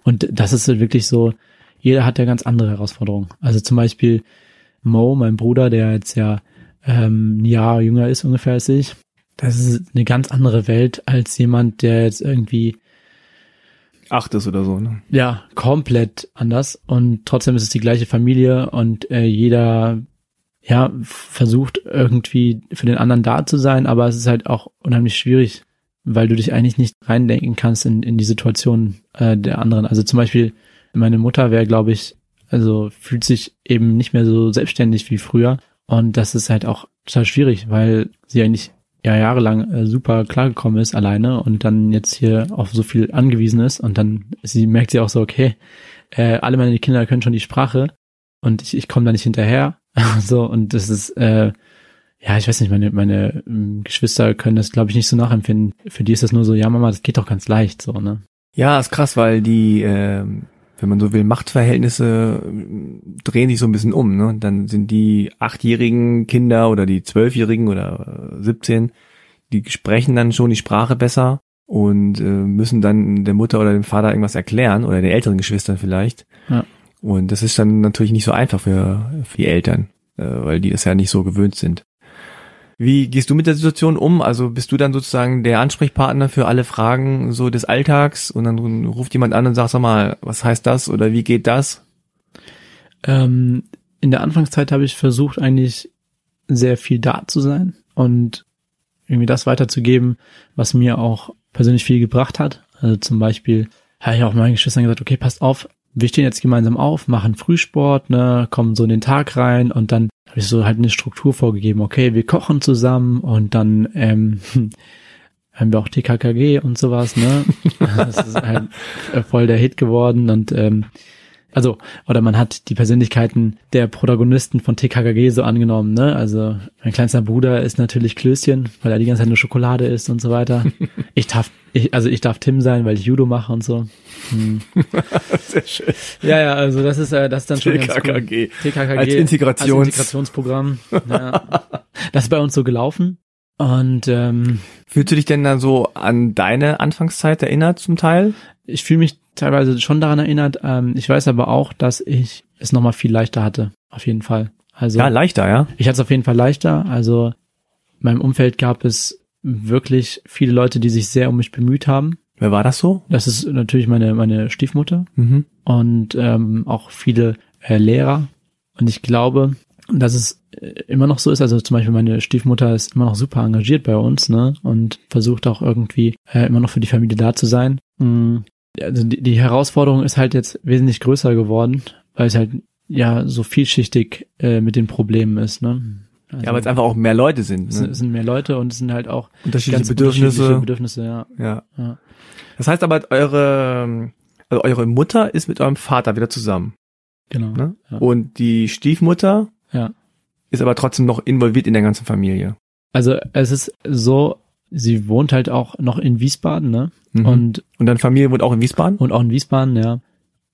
Und das ist wirklich so, jeder hat ja ganz andere Herausforderungen. Also zum Beispiel Mo, mein Bruder, der jetzt ja ähm, ein Jahr jünger ist ungefähr als ich, das ist eine ganz andere Welt als jemand, der jetzt irgendwie Achtes oder so, ne? ja komplett anders und trotzdem ist es die gleiche Familie und äh, jeder ja versucht irgendwie für den anderen da zu sein, aber es ist halt auch unheimlich schwierig, weil du dich eigentlich nicht reindenken kannst in, in die Situation äh, der anderen. Also zum Beispiel meine Mutter wäre, glaube ich, also fühlt sich eben nicht mehr so selbstständig wie früher. Und das ist halt auch total schwierig, weil sie eigentlich ja jahrelang äh, super klargekommen ist alleine und dann jetzt hier auf so viel angewiesen ist. Und dann sie merkt sie auch so okay äh, alle meine Kinder können schon die Sprache und ich, ich komme da nicht hinterher so und das ist äh, ja ich weiß nicht meine meine ähm, Geschwister können das glaube ich nicht so nachempfinden für die ist das nur so ja Mama das geht doch ganz leicht so ne Ja, ist krass, weil die, ähm, wenn man so will, Machtverhältnisse ähm, drehen sich so ein bisschen um. Ne? Dann sind die achtjährigen Kinder oder die zwölfjährigen oder äh, 17, die sprechen dann schon die Sprache besser und äh, müssen dann der Mutter oder dem Vater irgendwas erklären oder den älteren Geschwistern vielleicht. Ja. Und das ist dann natürlich nicht so einfach für, für die Eltern, äh, weil die das ja nicht so gewöhnt sind. Wie gehst du mit der Situation um? Also bist du dann sozusagen der Ansprechpartner für alle Fragen so des Alltags und dann ruft jemand an und sagt, sag mal, was heißt das oder wie geht das? Ähm, in der Anfangszeit habe ich versucht, eigentlich sehr viel da zu sein und irgendwie das weiterzugeben, was mir auch persönlich viel gebracht hat. Also zum Beispiel habe ich auch meinen Geschwistern gesagt, okay, passt auf, wir stehen jetzt gemeinsam auf, machen Frühsport, ne, kommen so in den Tag rein und dann habe ich so halt eine Struktur vorgegeben, okay, wir kochen zusammen und dann ähm, haben wir auch TKKG und sowas, ne? das ist halt voll der Hit geworden und ähm, also, oder man hat die Persönlichkeiten der Protagonisten von TKKG so angenommen, ne? Also, mein kleinster Bruder ist natürlich Klößchen, weil er die ganze Zeit nur Schokolade isst und so weiter. Ich darf, ich, also ich darf Tim sein, weil ich Judo mache und so. Hm. Sehr schön. Ja, ja, also das ist, äh, das ist dann schon TKKG. Cool. TKKG. Als, Integrations als Integrationsprogramm. ja. Das ist bei uns so gelaufen. Und ähm, fühlst du dich denn dann so an deine Anfangszeit erinnert zum Teil? Ich fühle mich teilweise schon daran erinnert. Ähm, ich weiß aber auch, dass ich es nochmal viel leichter hatte. Auf jeden Fall. Also ja, leichter, ja. Ich hatte es auf jeden Fall leichter. Also in meinem Umfeld gab es wirklich viele Leute, die sich sehr um mich bemüht haben. Wer war das so? Das ist natürlich meine meine Stiefmutter mhm. und ähm, auch viele äh, Lehrer. Und ich glaube, dass es äh, immer noch so ist. Also zum Beispiel meine Stiefmutter ist immer noch super engagiert bei uns, ne? Und versucht auch irgendwie äh, immer noch für die Familie da zu sein. Mhm also die, die Herausforderung ist halt jetzt wesentlich größer geworden, weil es halt ja so vielschichtig äh, mit den Problemen ist, ne? Also, ja, weil es einfach auch mehr Leute sind. Ne? Es, es sind mehr Leute und es sind halt auch unterschiedliche Bedürfnisse. Unterschiedliche Bedürfnisse ja. ja. ja. Das heißt aber, eure, also eure Mutter ist mit eurem Vater wieder zusammen. Genau. Ne? Ja. Und die Stiefmutter ja. ist aber trotzdem noch involviert in der ganzen Familie. Also es ist so, sie wohnt halt auch noch in Wiesbaden, ne? Mhm. Und, und deine Familie wohnt auch in Wiesbaden? Und auch in Wiesbaden, ja.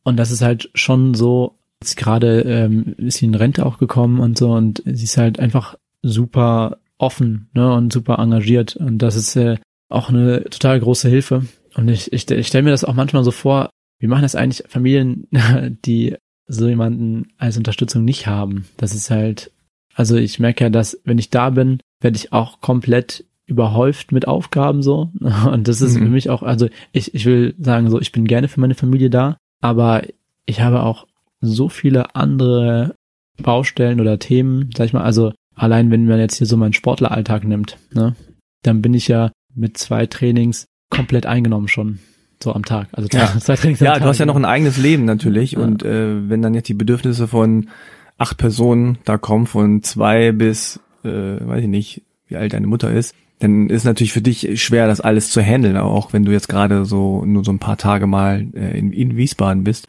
Und das ist halt schon so, jetzt gerade ähm, ist sie in Rente auch gekommen und so und sie ist halt einfach super offen, ne? Und super engagiert. Und das ist äh, auch eine total große Hilfe. Und ich, ich, ich stelle mir das auch manchmal so vor, wie machen das eigentlich Familien, die so jemanden als Unterstützung nicht haben? Das ist halt, also ich merke ja, dass wenn ich da bin, werde ich auch komplett überhäuft mit Aufgaben so. Und das ist mhm. für mich auch, also ich, ich will sagen, so, ich bin gerne für meine Familie da, aber ich habe auch so viele andere Baustellen oder Themen, sag ich mal, also allein wenn man jetzt hier so meinen Sportleralltag nimmt, ne, dann bin ich ja mit zwei Trainings komplett eingenommen schon so am Tag. Also zwei, ja. zwei Trainings Ja, Tag. du hast ja noch ein eigenes Leben natürlich ja. und äh, wenn dann jetzt die Bedürfnisse von acht Personen da kommen, von zwei bis, äh, weiß ich nicht, wie alt deine Mutter ist, dann ist natürlich für dich schwer, das alles zu handeln, auch wenn du jetzt gerade so nur so ein paar Tage mal äh, in, in Wiesbaden bist.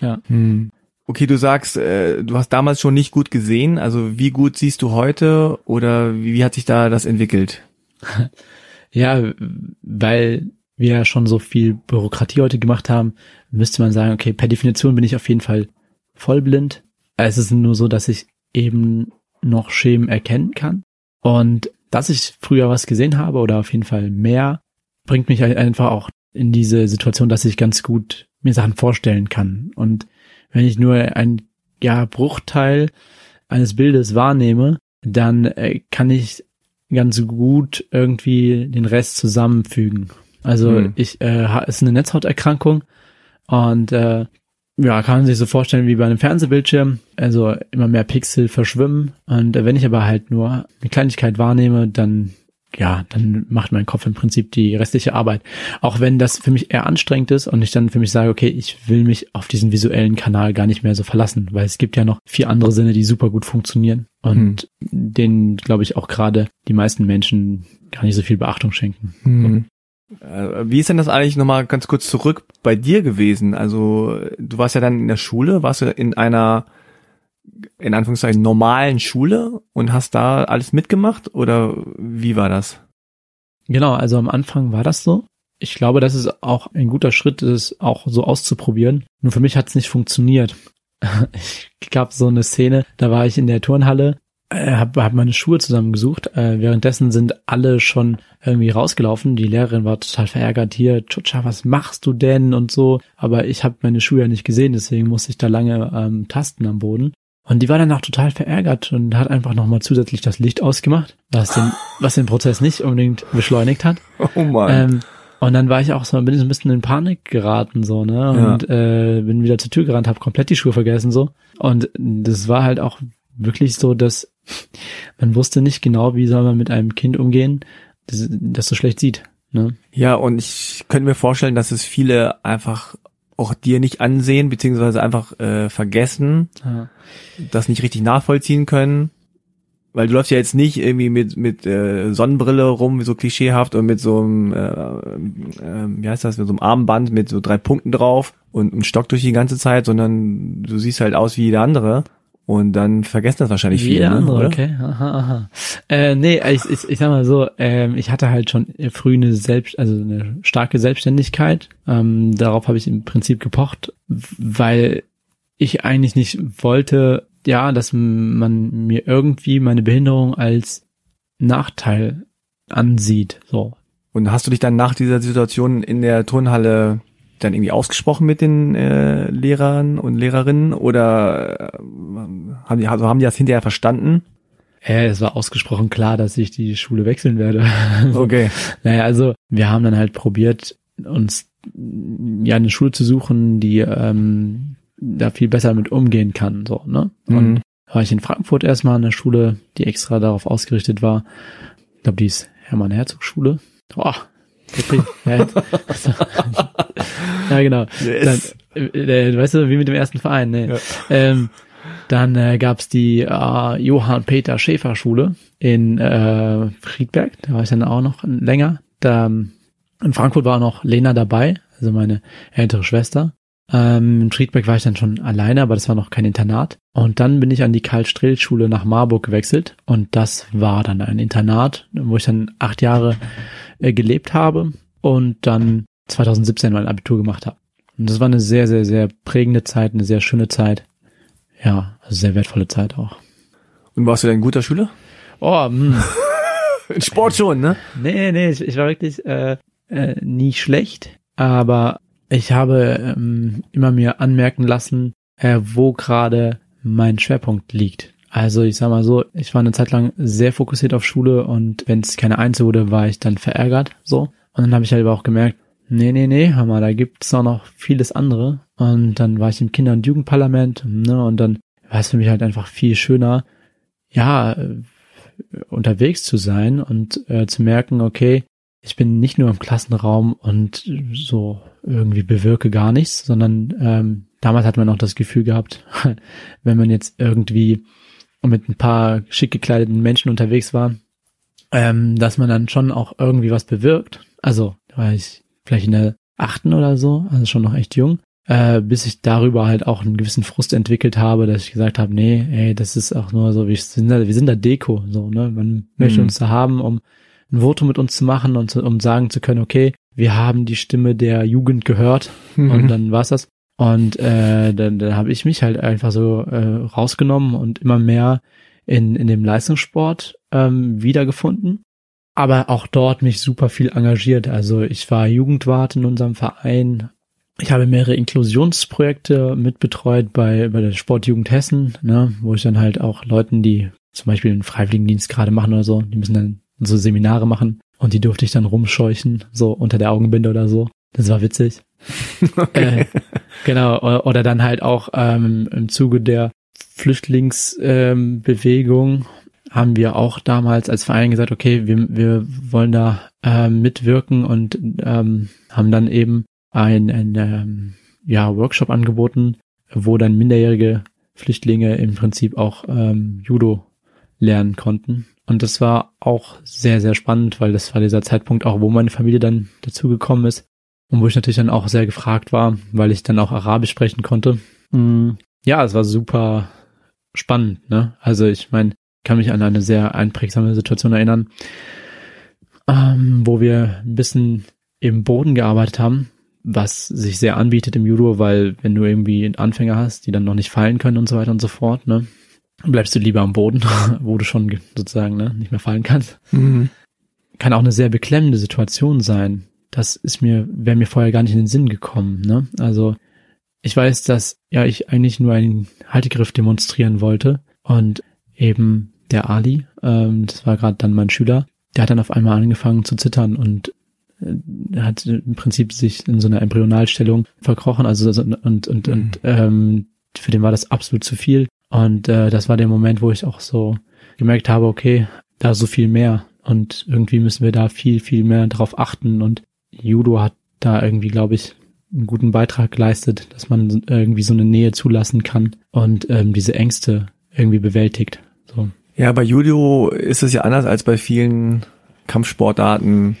Ja. Hm. Okay, du sagst, äh, du hast damals schon nicht gut gesehen. Also wie gut siehst du heute oder wie, wie hat sich da das entwickelt? ja, weil wir ja schon so viel Bürokratie heute gemacht haben, müsste man sagen, okay, per Definition bin ich auf jeden Fall vollblind. Es ist nur so, dass ich eben noch Schemen erkennen kann. Und dass ich früher was gesehen habe oder auf jeden Fall mehr, bringt mich einfach auch in diese Situation, dass ich ganz gut mir Sachen vorstellen kann. Und wenn ich nur ein ja, Bruchteil eines Bildes wahrnehme, dann äh, kann ich ganz gut irgendwie den Rest zusammenfügen. Also hm. ich äh, ist eine Netzhauterkrankung und äh, ja, kann man sich so vorstellen wie bei einem Fernsehbildschirm. Also immer mehr Pixel verschwimmen. Und wenn ich aber halt nur eine Kleinigkeit wahrnehme, dann ja, dann macht mein Kopf im Prinzip die restliche Arbeit. Auch wenn das für mich eher anstrengend ist und ich dann für mich sage, okay, ich will mich auf diesen visuellen Kanal gar nicht mehr so verlassen, weil es gibt ja noch vier andere Sinne, die super gut funktionieren und mhm. denen, glaube ich, auch gerade die meisten Menschen gar nicht so viel Beachtung schenken. Mhm. Äh, wie ist denn das eigentlich nochmal ganz kurz zurück bei dir gewesen? Also du warst ja dann in der Schule, warst du in einer in Anführungszeichen normalen Schule und hast da alles mitgemacht oder wie war das? Genau, also am Anfang war das so. Ich glaube, das ist auch ein guter Schritt, es auch so auszuprobieren. Nur für mich hat es nicht funktioniert. Ich gab so eine Szene, da war ich in der Turnhalle äh, habe hab meine Schuhe zusammengesucht. Äh, währenddessen sind alle schon irgendwie rausgelaufen. Die Lehrerin war total verärgert. Hier, Chucha, was machst du denn und so. Aber ich habe meine Schuhe ja nicht gesehen, deswegen musste ich da lange ähm, tasten am Boden. Und die war dann auch total verärgert und hat einfach nochmal zusätzlich das Licht ausgemacht, was den, was den Prozess nicht unbedingt beschleunigt hat. Oh Mann. Ähm, und dann war ich auch so, bin ich so ein bisschen in Panik geraten, so, ne? Und ja. äh, bin wieder zur Tür gerannt, habe komplett die Schuhe vergessen, so. Und das war halt auch wirklich so, dass man wusste nicht genau, wie soll man mit einem Kind umgehen, das, das so schlecht sieht. Ne? Ja, und ich könnte mir vorstellen, dass es viele einfach auch dir nicht ansehen, beziehungsweise einfach äh, vergessen, ja. das nicht richtig nachvollziehen können. Weil du läufst ja jetzt nicht irgendwie mit mit äh, Sonnenbrille rum, so klischeehaft und mit so einem, äh, äh, wie heißt das, mit so einem Armband mit so drei Punkten drauf und einem Stock durch die ganze Zeit, sondern du siehst halt aus wie jeder andere. Und dann vergessen das wahrscheinlich viele. Ne, andere, oder? okay. Aha, aha. Äh, nee, ich, ich, ich sag mal so, ähm, ich hatte halt schon früh eine selbst, also eine starke Selbstständigkeit. Ähm, darauf habe ich im Prinzip gepocht, weil ich eigentlich nicht wollte, ja, dass man mir irgendwie meine Behinderung als Nachteil ansieht. So. Und hast du dich dann nach dieser Situation in der Turnhalle dann irgendwie ausgesprochen mit den äh, Lehrern und Lehrerinnen oder äh, haben die, also haben die das hinterher verstanden? Äh, es war ausgesprochen klar, dass ich die Schule wechseln werde. Okay. naja, also wir haben dann halt probiert, uns ja eine Schule zu suchen, die ähm, da viel besser mit umgehen kann. So, ne? Und mhm. war ich in Frankfurt erstmal in der Schule, die extra darauf ausgerichtet war. Ich glaube, die ist Hermann Herzog Schule. Oh, ja, genau. Yes. Dann, äh, äh, weißt du, wie mit dem ersten Verein, ne? Ja. Ähm, dann äh, gab es die äh, Johann Peter Schäfer Schule in äh, Friedberg, da war ich dann auch noch länger. Da, in Frankfurt war auch noch Lena dabei, also meine ältere Schwester. Ähm, in Friedberg war ich dann schon alleine, aber das war noch kein Internat. Und dann bin ich an die Karl-Strehl-Schule nach Marburg gewechselt und das war dann ein Internat, wo ich dann acht Jahre äh, gelebt habe und dann 2017 mein Abitur gemacht habe. Und das war eine sehr, sehr, sehr prägende Zeit, eine sehr schöne Zeit. Ja, also sehr wertvolle Zeit auch. Und warst du denn ein guter Schüler? Oh, mh. In Sport schon, ne? Nee, nee, ich, ich war wirklich äh, äh, nie schlecht, aber ich habe ähm, immer mir anmerken lassen, äh, wo gerade mein Schwerpunkt liegt. Also ich sag mal so, ich war eine Zeit lang sehr fokussiert auf Schule und wenn es keine Eins wurde, war ich dann verärgert. So. Und dann habe ich halt aber auch gemerkt, nee, nee, nee, hör mal, da gibt's auch noch vieles andere. Und dann war ich im Kinder- und Jugendparlament, ne, und dann war es für mich halt einfach viel schöner, ja, äh, unterwegs zu sein und äh, zu merken, okay, ich bin nicht nur im Klassenraum und so irgendwie bewirke gar nichts, sondern ähm, damals hat man auch das Gefühl gehabt, wenn man jetzt irgendwie mit ein paar schick gekleideten Menschen unterwegs war, ähm, dass man dann schon auch irgendwie was bewirkt. Also da war ich vielleicht in der achten oder so, also schon noch echt jung, äh, bis ich darüber halt auch einen gewissen Frust entwickelt habe, dass ich gesagt habe, nee, ey, das ist auch nur so, wir sind da, wir sind da Deko, so, ne? Man mhm. möchte uns da haben, um ein Voto mit uns zu machen und zu, um sagen zu können, okay, wir haben die Stimme der Jugend gehört mhm. und dann war's das. Und äh, dann, dann habe ich mich halt einfach so äh, rausgenommen und immer mehr in, in dem Leistungssport ähm, wiedergefunden. Aber auch dort mich super viel engagiert. Also ich war Jugendwart in unserem Verein. Ich habe mehrere Inklusionsprojekte mitbetreut bei, bei der Sportjugend Hessen, ne, wo ich dann halt auch Leuten, die zum Beispiel einen Freiwilligendienst gerade machen oder so, die müssen dann so Seminare machen und die durfte ich dann rumscheuchen, so unter der Augenbinde oder so. Das war witzig. Okay. Äh, genau, oder, oder, dann halt auch ähm, im Zuge der Flüchtlingsbewegung ähm, haben wir auch damals als Verein gesagt, okay, wir, wir wollen da ähm, mitwirken und ähm, haben dann eben ein, ein ähm, ja, Workshop angeboten, wo dann minderjährige Flüchtlinge im Prinzip auch ähm, Judo lernen konnten. Und das war auch sehr, sehr spannend, weil das war dieser Zeitpunkt auch, wo meine Familie dann dazugekommen ist. Und wo ich natürlich dann auch sehr gefragt war, weil ich dann auch Arabisch sprechen konnte. Mm, ja, es war super spannend, ne? Also ich meine, kann mich an eine sehr einprägsame Situation erinnern, ähm, wo wir ein bisschen im Boden gearbeitet haben, was sich sehr anbietet im Judo, weil wenn du irgendwie Anfänger hast, die dann noch nicht fallen können und so weiter und so fort, ne? bleibst du lieber am Boden, wo du schon sozusagen ne, nicht mehr fallen kannst. Mhm. Kann auch eine sehr beklemmende Situation sein. Das ist mir, wäre mir vorher gar nicht in den Sinn gekommen. Ne? Also ich weiß, dass ja ich eigentlich nur einen Haltegriff demonstrieren wollte und eben der Ali, ähm, das war gerade dann mein Schüler, der hat dann auf einmal angefangen zu zittern und äh, hat im Prinzip sich in so einer Embryonalstellung verkrochen, also und und und mhm. ähm, für den war das absolut zu viel und äh, das war der Moment, wo ich auch so gemerkt habe, okay, da so viel mehr und irgendwie müssen wir da viel, viel mehr drauf achten und Judo hat da irgendwie, glaube ich, einen guten Beitrag geleistet, dass man irgendwie so eine Nähe zulassen kann und ähm, diese Ängste irgendwie bewältigt. So. Ja, bei Judo ist es ja anders als bei vielen Kampfsportarten,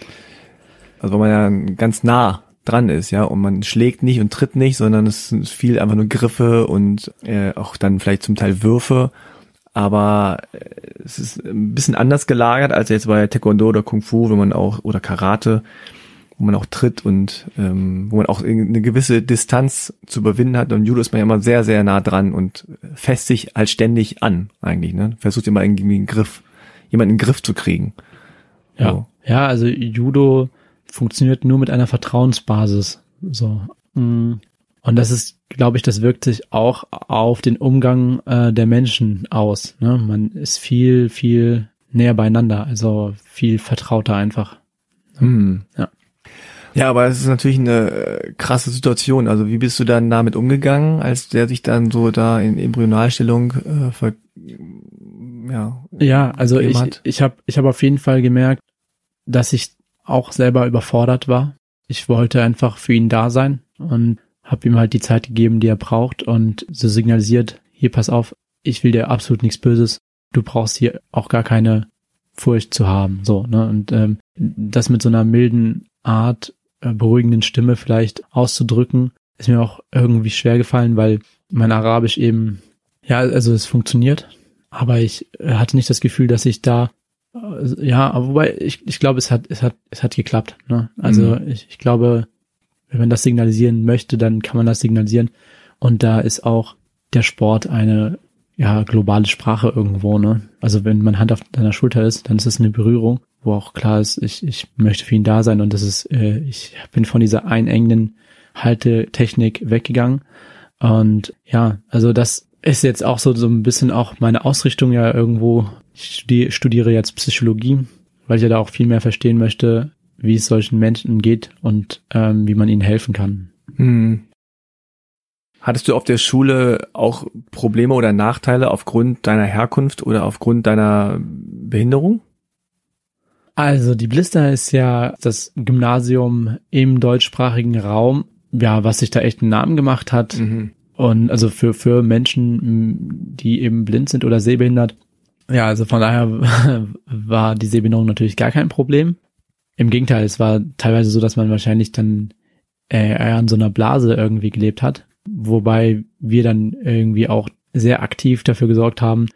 also wo man ja ganz nah dran ist, ja, und man schlägt nicht und tritt nicht, sondern es sind viel einfach nur Griffe und äh, auch dann vielleicht zum Teil Würfe, aber äh, es ist ein bisschen anders gelagert als jetzt bei Taekwondo oder Kung Fu, wenn man auch oder Karate, wo man auch tritt und ähm, wo man auch eine gewisse Distanz zu überwinden hat. Und Judo ist man ja immer sehr, sehr nah dran und fest sich als ständig an, eigentlich. Ne? Versucht immer irgendwie einen Griff, jemanden in den Griff zu kriegen. Ja, so. ja also Judo funktioniert nur mit einer Vertrauensbasis. So. Mm. Und das ist, glaube ich, das wirkt sich auch auf den Umgang äh, der Menschen aus. Ne? Man ist viel, viel näher beieinander, also viel vertrauter einfach. Hm. Ja. Ja, aber es ist natürlich eine äh, krasse Situation. Also wie bist du dann damit umgegangen, als der sich dann so da in Embryonalstellung äh, ver ja, ja, also ich, hat? ich habe ich hab auf jeden Fall gemerkt, dass ich auch selber überfordert war. Ich wollte einfach für ihn da sein und habe ihm halt die Zeit gegeben, die er braucht und so signalisiert, hier pass auf, ich will dir absolut nichts Böses. Du brauchst hier auch gar keine Furcht zu haben. So, ne? Und ähm, das mit so einer milden Art beruhigenden Stimme vielleicht auszudrücken, ist mir auch irgendwie schwer gefallen, weil mein Arabisch eben, ja, also es funktioniert, aber ich äh, hatte nicht das Gefühl, dass ich da, äh, ja, aber wobei ich, ich glaube, es hat, es hat, es hat geklappt. Ne? Also mhm. ich, ich glaube, wenn man das signalisieren möchte, dann kann man das signalisieren. Und da ist auch der Sport eine ja globale Sprache irgendwo. Ne? Also wenn man Hand auf deiner Schulter ist, dann ist es eine Berührung wo auch klar ist, ich, ich möchte für ihn da sein und das ist, äh, ich bin von dieser einengenden Haltetechnik weggegangen. Und ja, also das ist jetzt auch so, so ein bisschen auch meine Ausrichtung ja irgendwo. Ich studiere, studiere jetzt Psychologie, weil ich ja da auch viel mehr verstehen möchte, wie es solchen Menschen geht und ähm, wie man ihnen helfen kann. Hm. Hattest du auf der Schule auch Probleme oder Nachteile aufgrund deiner Herkunft oder aufgrund deiner Behinderung? Also die Blister ist ja das Gymnasium im deutschsprachigen Raum, ja, was sich da echt einen Namen gemacht hat. Mhm. Und also für, für Menschen, die eben blind sind oder sehbehindert. Ja, also von daher war die Sehbehinderung natürlich gar kein Problem. Im Gegenteil, es war teilweise so, dass man wahrscheinlich dann äh, eher an so einer Blase irgendwie gelebt hat. Wobei wir dann irgendwie auch sehr aktiv dafür gesorgt haben,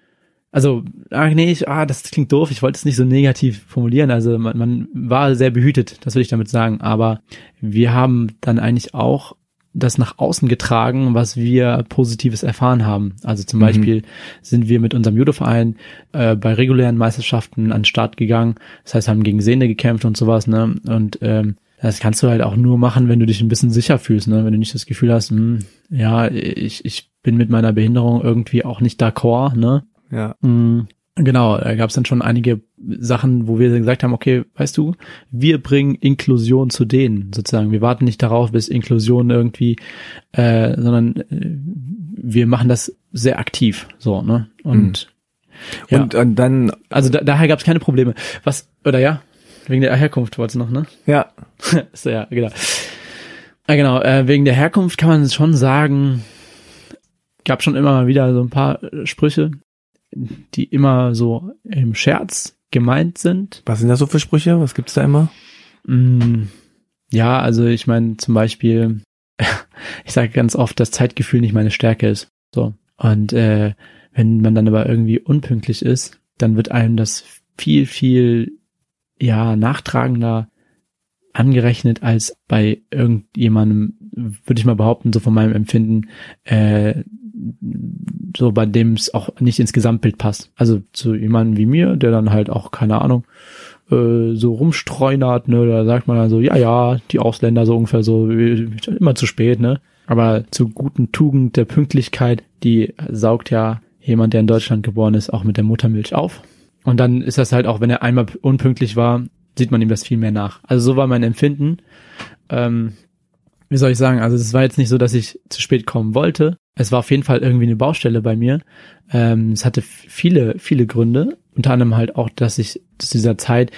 also, ach nee, ich, ah, das klingt doof, ich wollte es nicht so negativ formulieren. Also man, man war sehr behütet, das will ich damit sagen. Aber wir haben dann eigentlich auch das nach außen getragen, was wir Positives erfahren haben. Also zum mhm. Beispiel sind wir mit unserem Judoverein äh, bei regulären Meisterschaften an den Start gegangen. Das heißt, haben gegen Sehne gekämpft und sowas, ne? Und ähm, das kannst du halt auch nur machen, wenn du dich ein bisschen sicher fühlst, ne? Wenn du nicht das Gefühl hast, hm, ja, ich, ich bin mit meiner Behinderung irgendwie auch nicht d'accord, ne? Ja. Mhm. Genau, da gab es dann schon einige Sachen, wo wir gesagt haben, okay, weißt du, wir bringen Inklusion zu denen sozusagen. Wir warten nicht darauf, bis Inklusion irgendwie, äh, sondern äh, wir machen das sehr aktiv, so ne. Und mhm. und, ja. und dann, also da, daher gab es keine Probleme. Was oder ja, wegen der Herkunft wolltest du noch, ne? Ja, so, ja, genau. Ja, genau, äh, wegen der Herkunft kann man schon sagen, gab schon immer mal wieder so ein paar Sprüche, die immer so im Scherz gemeint sind. Was sind da so für Sprüche? Was gibt's da immer? Mm, ja, also ich meine zum Beispiel, ich sage ganz oft, dass Zeitgefühl nicht meine Stärke ist. So. Und äh, wenn man dann aber irgendwie unpünktlich ist, dann wird einem das viel, viel ja nachtragender angerechnet als bei irgendjemandem, würde ich mal behaupten, so von meinem Empfinden, äh, so bei dem es auch nicht ins Gesamtbild passt. Also zu jemandem wie mir, der dann halt auch, keine Ahnung, äh, so rumstreunert, ne, da sagt man dann so, ja, ja, die Ausländer so ungefähr so, immer zu spät, ne. Aber zur guten Tugend der Pünktlichkeit, die saugt ja jemand, der in Deutschland geboren ist, auch mit der Muttermilch auf. Und dann ist das halt auch, wenn er einmal unpünktlich war, sieht man ihm das viel mehr nach. Also so war mein Empfinden. Ähm, wie soll ich sagen, also es war jetzt nicht so, dass ich zu spät kommen wollte. Es war auf jeden Fall irgendwie eine Baustelle bei mir. Ähm, es hatte viele, viele Gründe. Unter anderem halt auch, dass ich zu dieser Zeit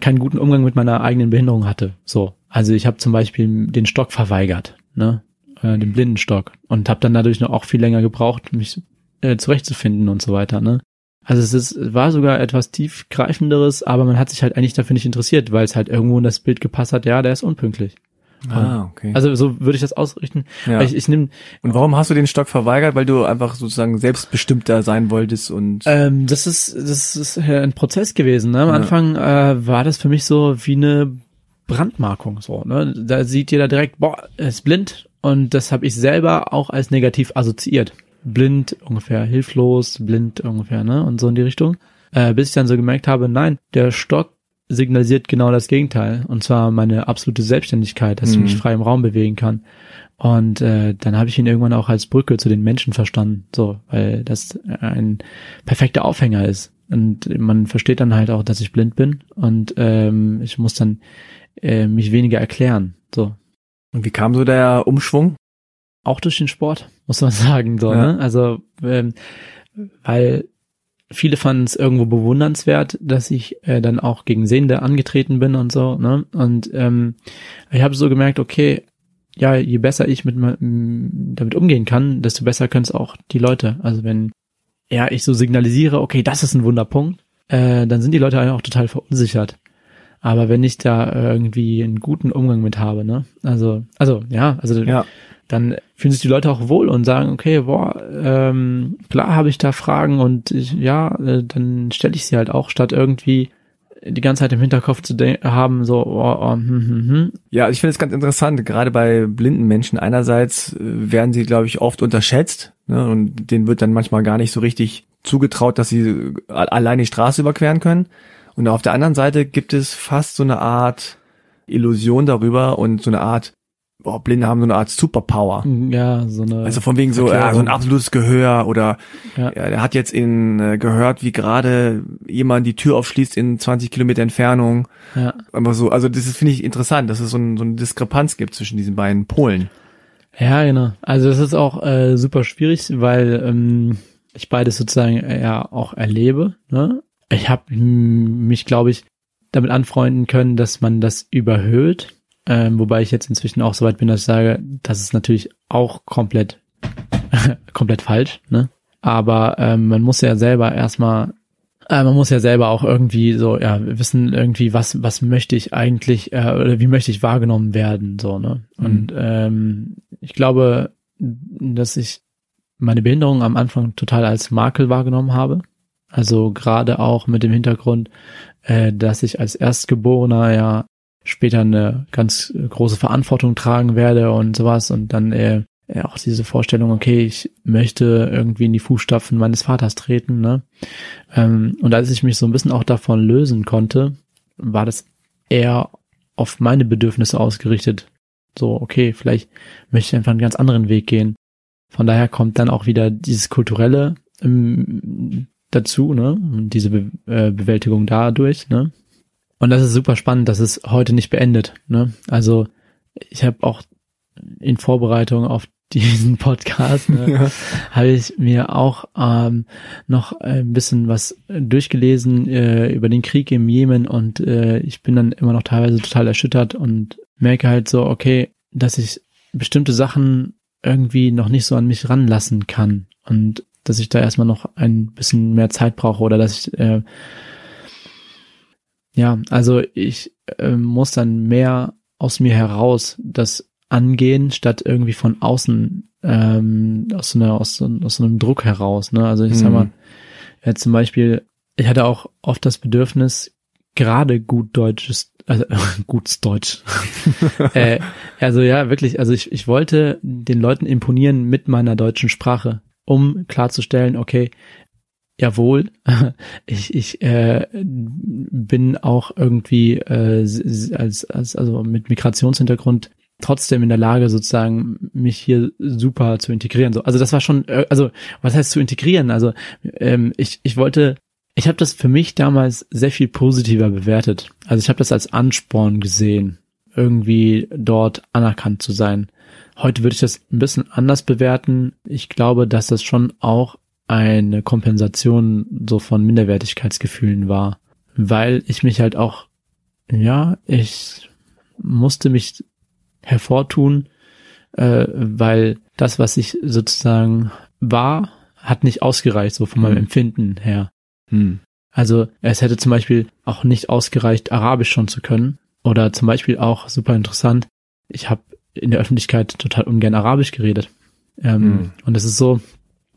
keinen guten Umgang mit meiner eigenen Behinderung hatte. So, also ich habe zum Beispiel den Stock verweigert, ne, äh, den Blindenstock und habe dann dadurch noch auch viel länger gebraucht, mich äh, zurechtzufinden und so weiter, ne. Also es ist, war sogar etwas tiefgreifenderes, aber man hat sich halt eigentlich dafür nicht interessiert, weil es halt irgendwo in das Bild gepasst hat, ja, der ist unpünktlich. Ah, okay. Also so würde ich das ausrichten. Ja. Ich, ich nehme. Und warum hast du den Stock verweigert? Weil du einfach sozusagen selbstbestimmter sein wolltest und. Ähm, das ist das ist ein Prozess gewesen. Ne? Am Ja. Anfang äh, war das für mich so wie eine Brandmarkung. So, ne? Da sieht jeder direkt, boah, er ist blind. Und das habe ich selber auch als negativ assoziiert. Blind ungefähr hilflos, blind ungefähr, ne? Und so in die Richtung. Äh, bis ich dann so gemerkt habe, nein, der Stock signalisiert genau das Gegenteil. Und zwar meine absolute Selbstständigkeit, dass ich Mhm. mich frei im Raum bewegen kann. Und äh, dann habe ich ihn irgendwann auch als Brücke zu den Menschen verstanden, so, weil das ein perfekter Aufhänger ist. Und man versteht dann halt auch, dass ich blind bin und ähm, ich muss dann äh, mich weniger erklären. So. Und wie kam so der Umschwung? Auch durch den Sport, muss man sagen. So, Ja. ne? Also, ähm, weil viele fanden es irgendwo bewundernswert, dass ich äh, dann auch gegen Sehende angetreten bin und so, ne? Und ähm, ich habe so gemerkt, okay, ja, je besser ich mit damit umgehen kann, desto besser können es auch die Leute. Also wenn ja ich so signalisiere, okay, das ist ein Wunderpunkt, äh, dann sind die Leute auch total verunsichert. Aber wenn ich da irgendwie einen guten Umgang mit habe, ne? Also, also ja, also Ja. Dann fühlen sich die Leute auch wohl und sagen, okay, boah, ähm, klar habe ich da Fragen und ich, ja, äh, dann stelle ich sie halt auch, statt irgendwie die ganze Zeit im Hinterkopf zu haben, so, oh, oh, hm, hm, hm. Ja, also ich finde es ganz interessant, gerade bei blinden Menschen. Einerseits äh, werden sie, glaube ich, oft unterschätzt ne, und denen wird dann manchmal gar nicht so richtig zugetraut, dass sie äh, allein die Straße überqueren können. Und auf der anderen Seite gibt es fast so eine Art Illusion darüber und so eine Art, boah, Blinde haben so eine Art Superpower. ja, so eine, Also von wegen so, ja, Erklärung. so ein absolutes Gehör oder Ja. ja. der hat jetzt in äh, gehört, wie gerade jemand die Tür aufschließt in 20 Kilometer Entfernung. ja, Aber so, also das ist, finde ich interessant, dass es so, ein, so eine Diskrepanz gibt zwischen diesen beiden Polen. Ja, genau. Also das ist auch äh, super schwierig, weil ähm, ich beides sozusagen äh, ja auch erlebe. Ne? Ich habe mich, glaube ich, damit anfreunden können, dass man das überhöht. Ähm, wobei ich jetzt inzwischen auch so weit bin, dass ich sage, das ist natürlich auch komplett komplett falsch. Ne? Aber ähm, man muss ja selber erstmal äh, man muss ja selber auch irgendwie so, ja, wissen irgendwie, was, was möchte ich eigentlich, äh, oder wie möchte ich wahrgenommen werden, so, ne? Und ähm, ich glaube, dass ich meine Behinderung am Anfang total als Makel wahrgenommen habe. Also gerade auch mit dem Hintergrund, äh, dass ich als Erstgeborener ja später eine ganz große Verantwortung tragen werde und sowas und dann äh, ja, auch diese Vorstellung, okay, ich möchte irgendwie in die Fußstapfen meines Vaters treten, ne? Ähm, und als ich mich so ein bisschen auch davon lösen konnte, war das eher auf meine Bedürfnisse ausgerichtet. So, okay, vielleicht möchte ich einfach einen ganz anderen Weg gehen. Von daher kommt dann auch wieder dieses kulturelle ähm, dazu, ne? Und diese Be äh, Bewältigung dadurch, ne? Und das ist super spannend, dass es heute nicht beendet, ne? Also ich habe auch in Vorbereitung auf diesen Podcast ne, Ja. habe ich mir auch ähm, noch ein bisschen was durchgelesen äh, über den Krieg im Jemen und äh, ich bin dann immer noch teilweise total erschüttert und merke halt so, okay, dass ich bestimmte Sachen irgendwie noch nicht so an mich ranlassen kann und dass ich da erstmal noch ein bisschen mehr Zeit brauche oder dass ich äh, ja, also ich äh, muss dann mehr aus mir heraus das angehen, statt irgendwie von außen ähm, aus, so einer, aus, so, aus so einem Druck heraus. Ne? Also ich sag Mhm. mal, ja, zum Beispiel, ich hatte auch oft das Bedürfnis, gerade gut deutsches, also gutes Deutsch. äh, also ja, wirklich, also ich, ich wollte den Leuten imponieren mit meiner deutschen Sprache, um klarzustellen, okay, jawohl, ich, ich äh, bin auch irgendwie äh, als, als also mit Migrationshintergrund trotzdem in der Lage sozusagen mich hier super zu integrieren so also das war schon äh, also was heißt zu integrieren also ähm, ich ich wollte ich habe das für mich damals sehr viel positiver bewertet also ich habe das als Ansporn gesehen irgendwie dort anerkannt zu sein. Heute würde ich das ein bisschen anders bewerten. Ich glaube, dass das schon auch eine Kompensation so von Minderwertigkeitsgefühlen war, weil ich mich halt auch, ja, ich musste mich hervortun, äh, weil das, was ich sozusagen war, hat nicht ausgereicht, so von meinem hm. Empfinden her. Hm. Also es hätte zum Beispiel auch nicht ausgereicht, Arabisch schon zu können. Oder zum Beispiel auch super interessant, ich habe in der Öffentlichkeit total ungern Arabisch geredet. Ähm, mhm. Und es ist so,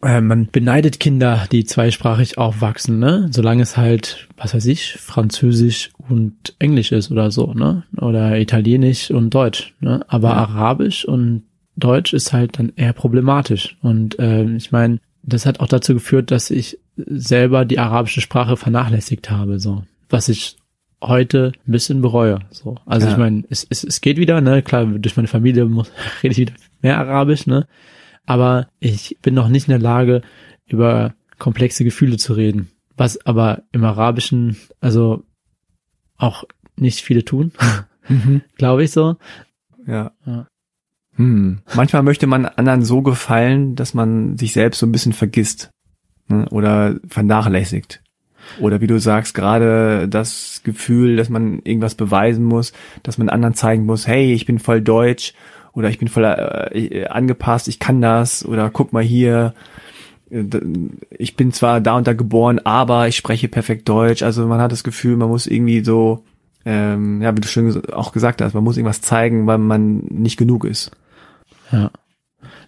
äh, man beneidet Kinder, die zweisprachig aufwachsen, ne? Solange es halt, was weiß ich, Französisch und Englisch ist oder so, ne? Oder Italienisch und Deutsch, ne? Aber ja. Arabisch und Deutsch ist halt dann eher problematisch. Und äh, ich meine, das hat auch dazu geführt, dass ich selber die arabische Sprache vernachlässigt habe, so. Was ich heute ein bisschen bereue. So. Also ja. ich meine, es, es, es geht wieder, ne? Klar, durch meine Familie muss, rede ich wieder mehr Arabisch, ne? Aber ich bin noch nicht in der Lage, über komplexe Gefühle zu reden. Was aber im Arabischen, also auch nicht viele tun, mhm. glaube ich so. Ja. ja. Hm. Manchmal möchte man anderen so gefallen, dass man sich selbst so ein bisschen vergisst ne? oder vernachlässigt. Oder wie du sagst, gerade das Gefühl, dass man irgendwas beweisen muss, dass man anderen zeigen muss, hey, ich bin voll deutsch oder ich bin voll äh, angepasst, ich kann das oder guck mal hier, äh, ich bin zwar da und da geboren, aber ich spreche perfekt Deutsch. Also man hat das Gefühl, man muss irgendwie so, ähm, ja, wie du schon auch gesagt hast, man muss irgendwas zeigen, weil man nicht genug ist. Ja.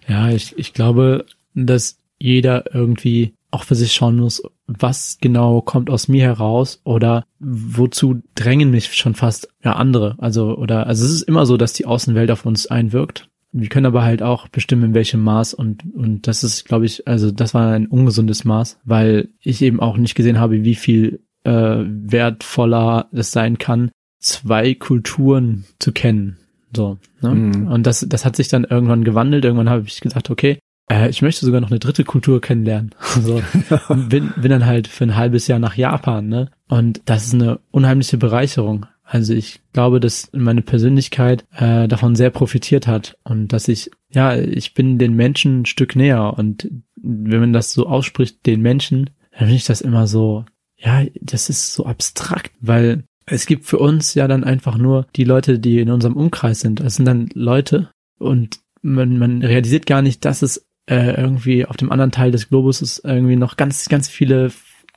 Ja, ich, ich glaube, dass jeder irgendwie auch für sich schauen muss, was genau kommt aus mir heraus oder wozu drängen mich schon fast ja andere. Also oder also es ist immer so, dass die Außenwelt auf uns einwirkt. Wir können aber halt auch bestimmen, in welchem Maß und und das ist, glaube ich, also das war ein ungesundes Maß, weil ich eben auch nicht gesehen habe, wie viel äh, wertvoller es sein kann, zwei Kulturen zu kennen. So, ne? Mhm. Und das, das hat sich dann irgendwann gewandelt. Irgendwann habe ich gesagt, okay, äh, ich möchte sogar noch eine dritte Kultur kennenlernen. so. Bin, bin dann halt für ein halbes Jahr nach Japan, ne? Und das ist eine unheimliche Bereicherung. Also ich glaube, dass meine Persönlichkeit äh, davon sehr profitiert hat und dass ich, ja, ich bin den Menschen ein Stück näher und wenn man das so ausspricht, den Menschen, dann finde ich das immer so, ja, das ist so abstrakt, weil es gibt für uns ja dann einfach nur die Leute, die in unserem Umkreis sind. Das sind dann Leute und man, man realisiert gar nicht, dass es äh, irgendwie auf dem anderen Teil des Globus es irgendwie noch ganz, ganz viele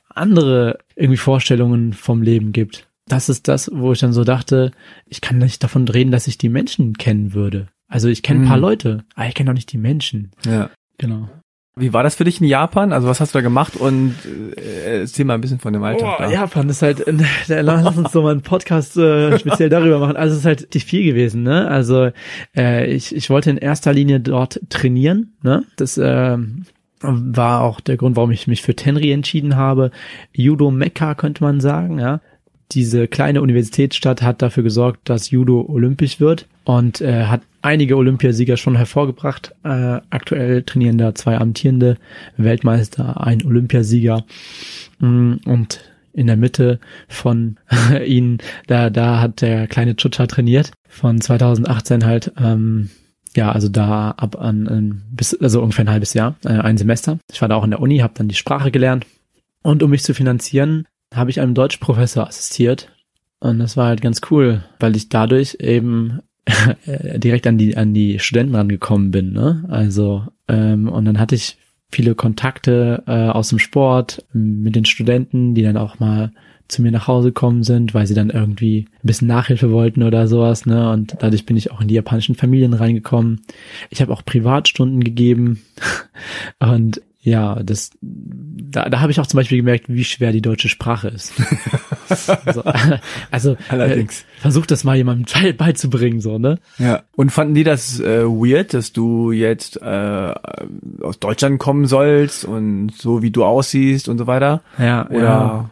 andere irgendwie Vorstellungen vom Leben gibt. Das ist das, wo ich dann so dachte, ich kann nicht davon reden, dass ich die Menschen kennen würde. Also ich kenne ein paar mhm. Leute, aber ich kenne auch nicht die Menschen. Ja. Genau. Wie war das für dich in Japan? Also was hast du da gemacht und äh, erzähl mal ein bisschen von dem Alltag oh, da. Japan ist halt, äh, lass uns so mal einen Podcast äh, speziell darüber machen. Also es ist halt nicht viel gewesen, ne? Also äh, ich, ich wollte in erster Linie dort trainieren, ne? Das äh, war auch der Grund, warum ich mich für Tenri entschieden habe. Judo Mekka könnte man sagen, ja. Diese kleine Universitätsstadt hat dafür gesorgt, dass Judo olympisch wird und äh, hat einige Olympiasieger schon hervorgebracht. Äh, aktuell trainieren da zwei amtierende Weltmeister, ein Olympiasieger mm, und in der Mitte von ihnen, da, da hat der kleine Chucha trainiert, von 2018 halt, ähm, ja, also da ab an, an bis, also ungefähr ein halbes Jahr, äh, ein Semester. Ich war da auch in der Uni, habe dann die Sprache gelernt und um mich zu finanzieren, habe ich einem Deutschprofessor assistiert. Und das war halt ganz cool, weil ich dadurch eben direkt an die an die Studenten rangekommen bin. Ne? Also ähm, und dann hatte ich viele Kontakte äh, aus dem Sport mit den Studenten, die dann auch mal zu mir nach Hause gekommen sind, weil sie dann irgendwie ein bisschen Nachhilfe wollten oder sowas, ne? Und dadurch bin ich auch in die japanischen Familien reingekommen. Ich habe auch Privatstunden gegeben und ja, das, da, da habe ich auch zum Beispiel gemerkt, wie schwer die deutsche Sprache ist. so, also allerdings äh, versuch das mal jemandem beizubringen, so ne? Ja. Und fanden die das äh, weird, dass du jetzt äh, aus Deutschland kommen sollst und so wie du aussiehst und so weiter? Ja. Oder ja.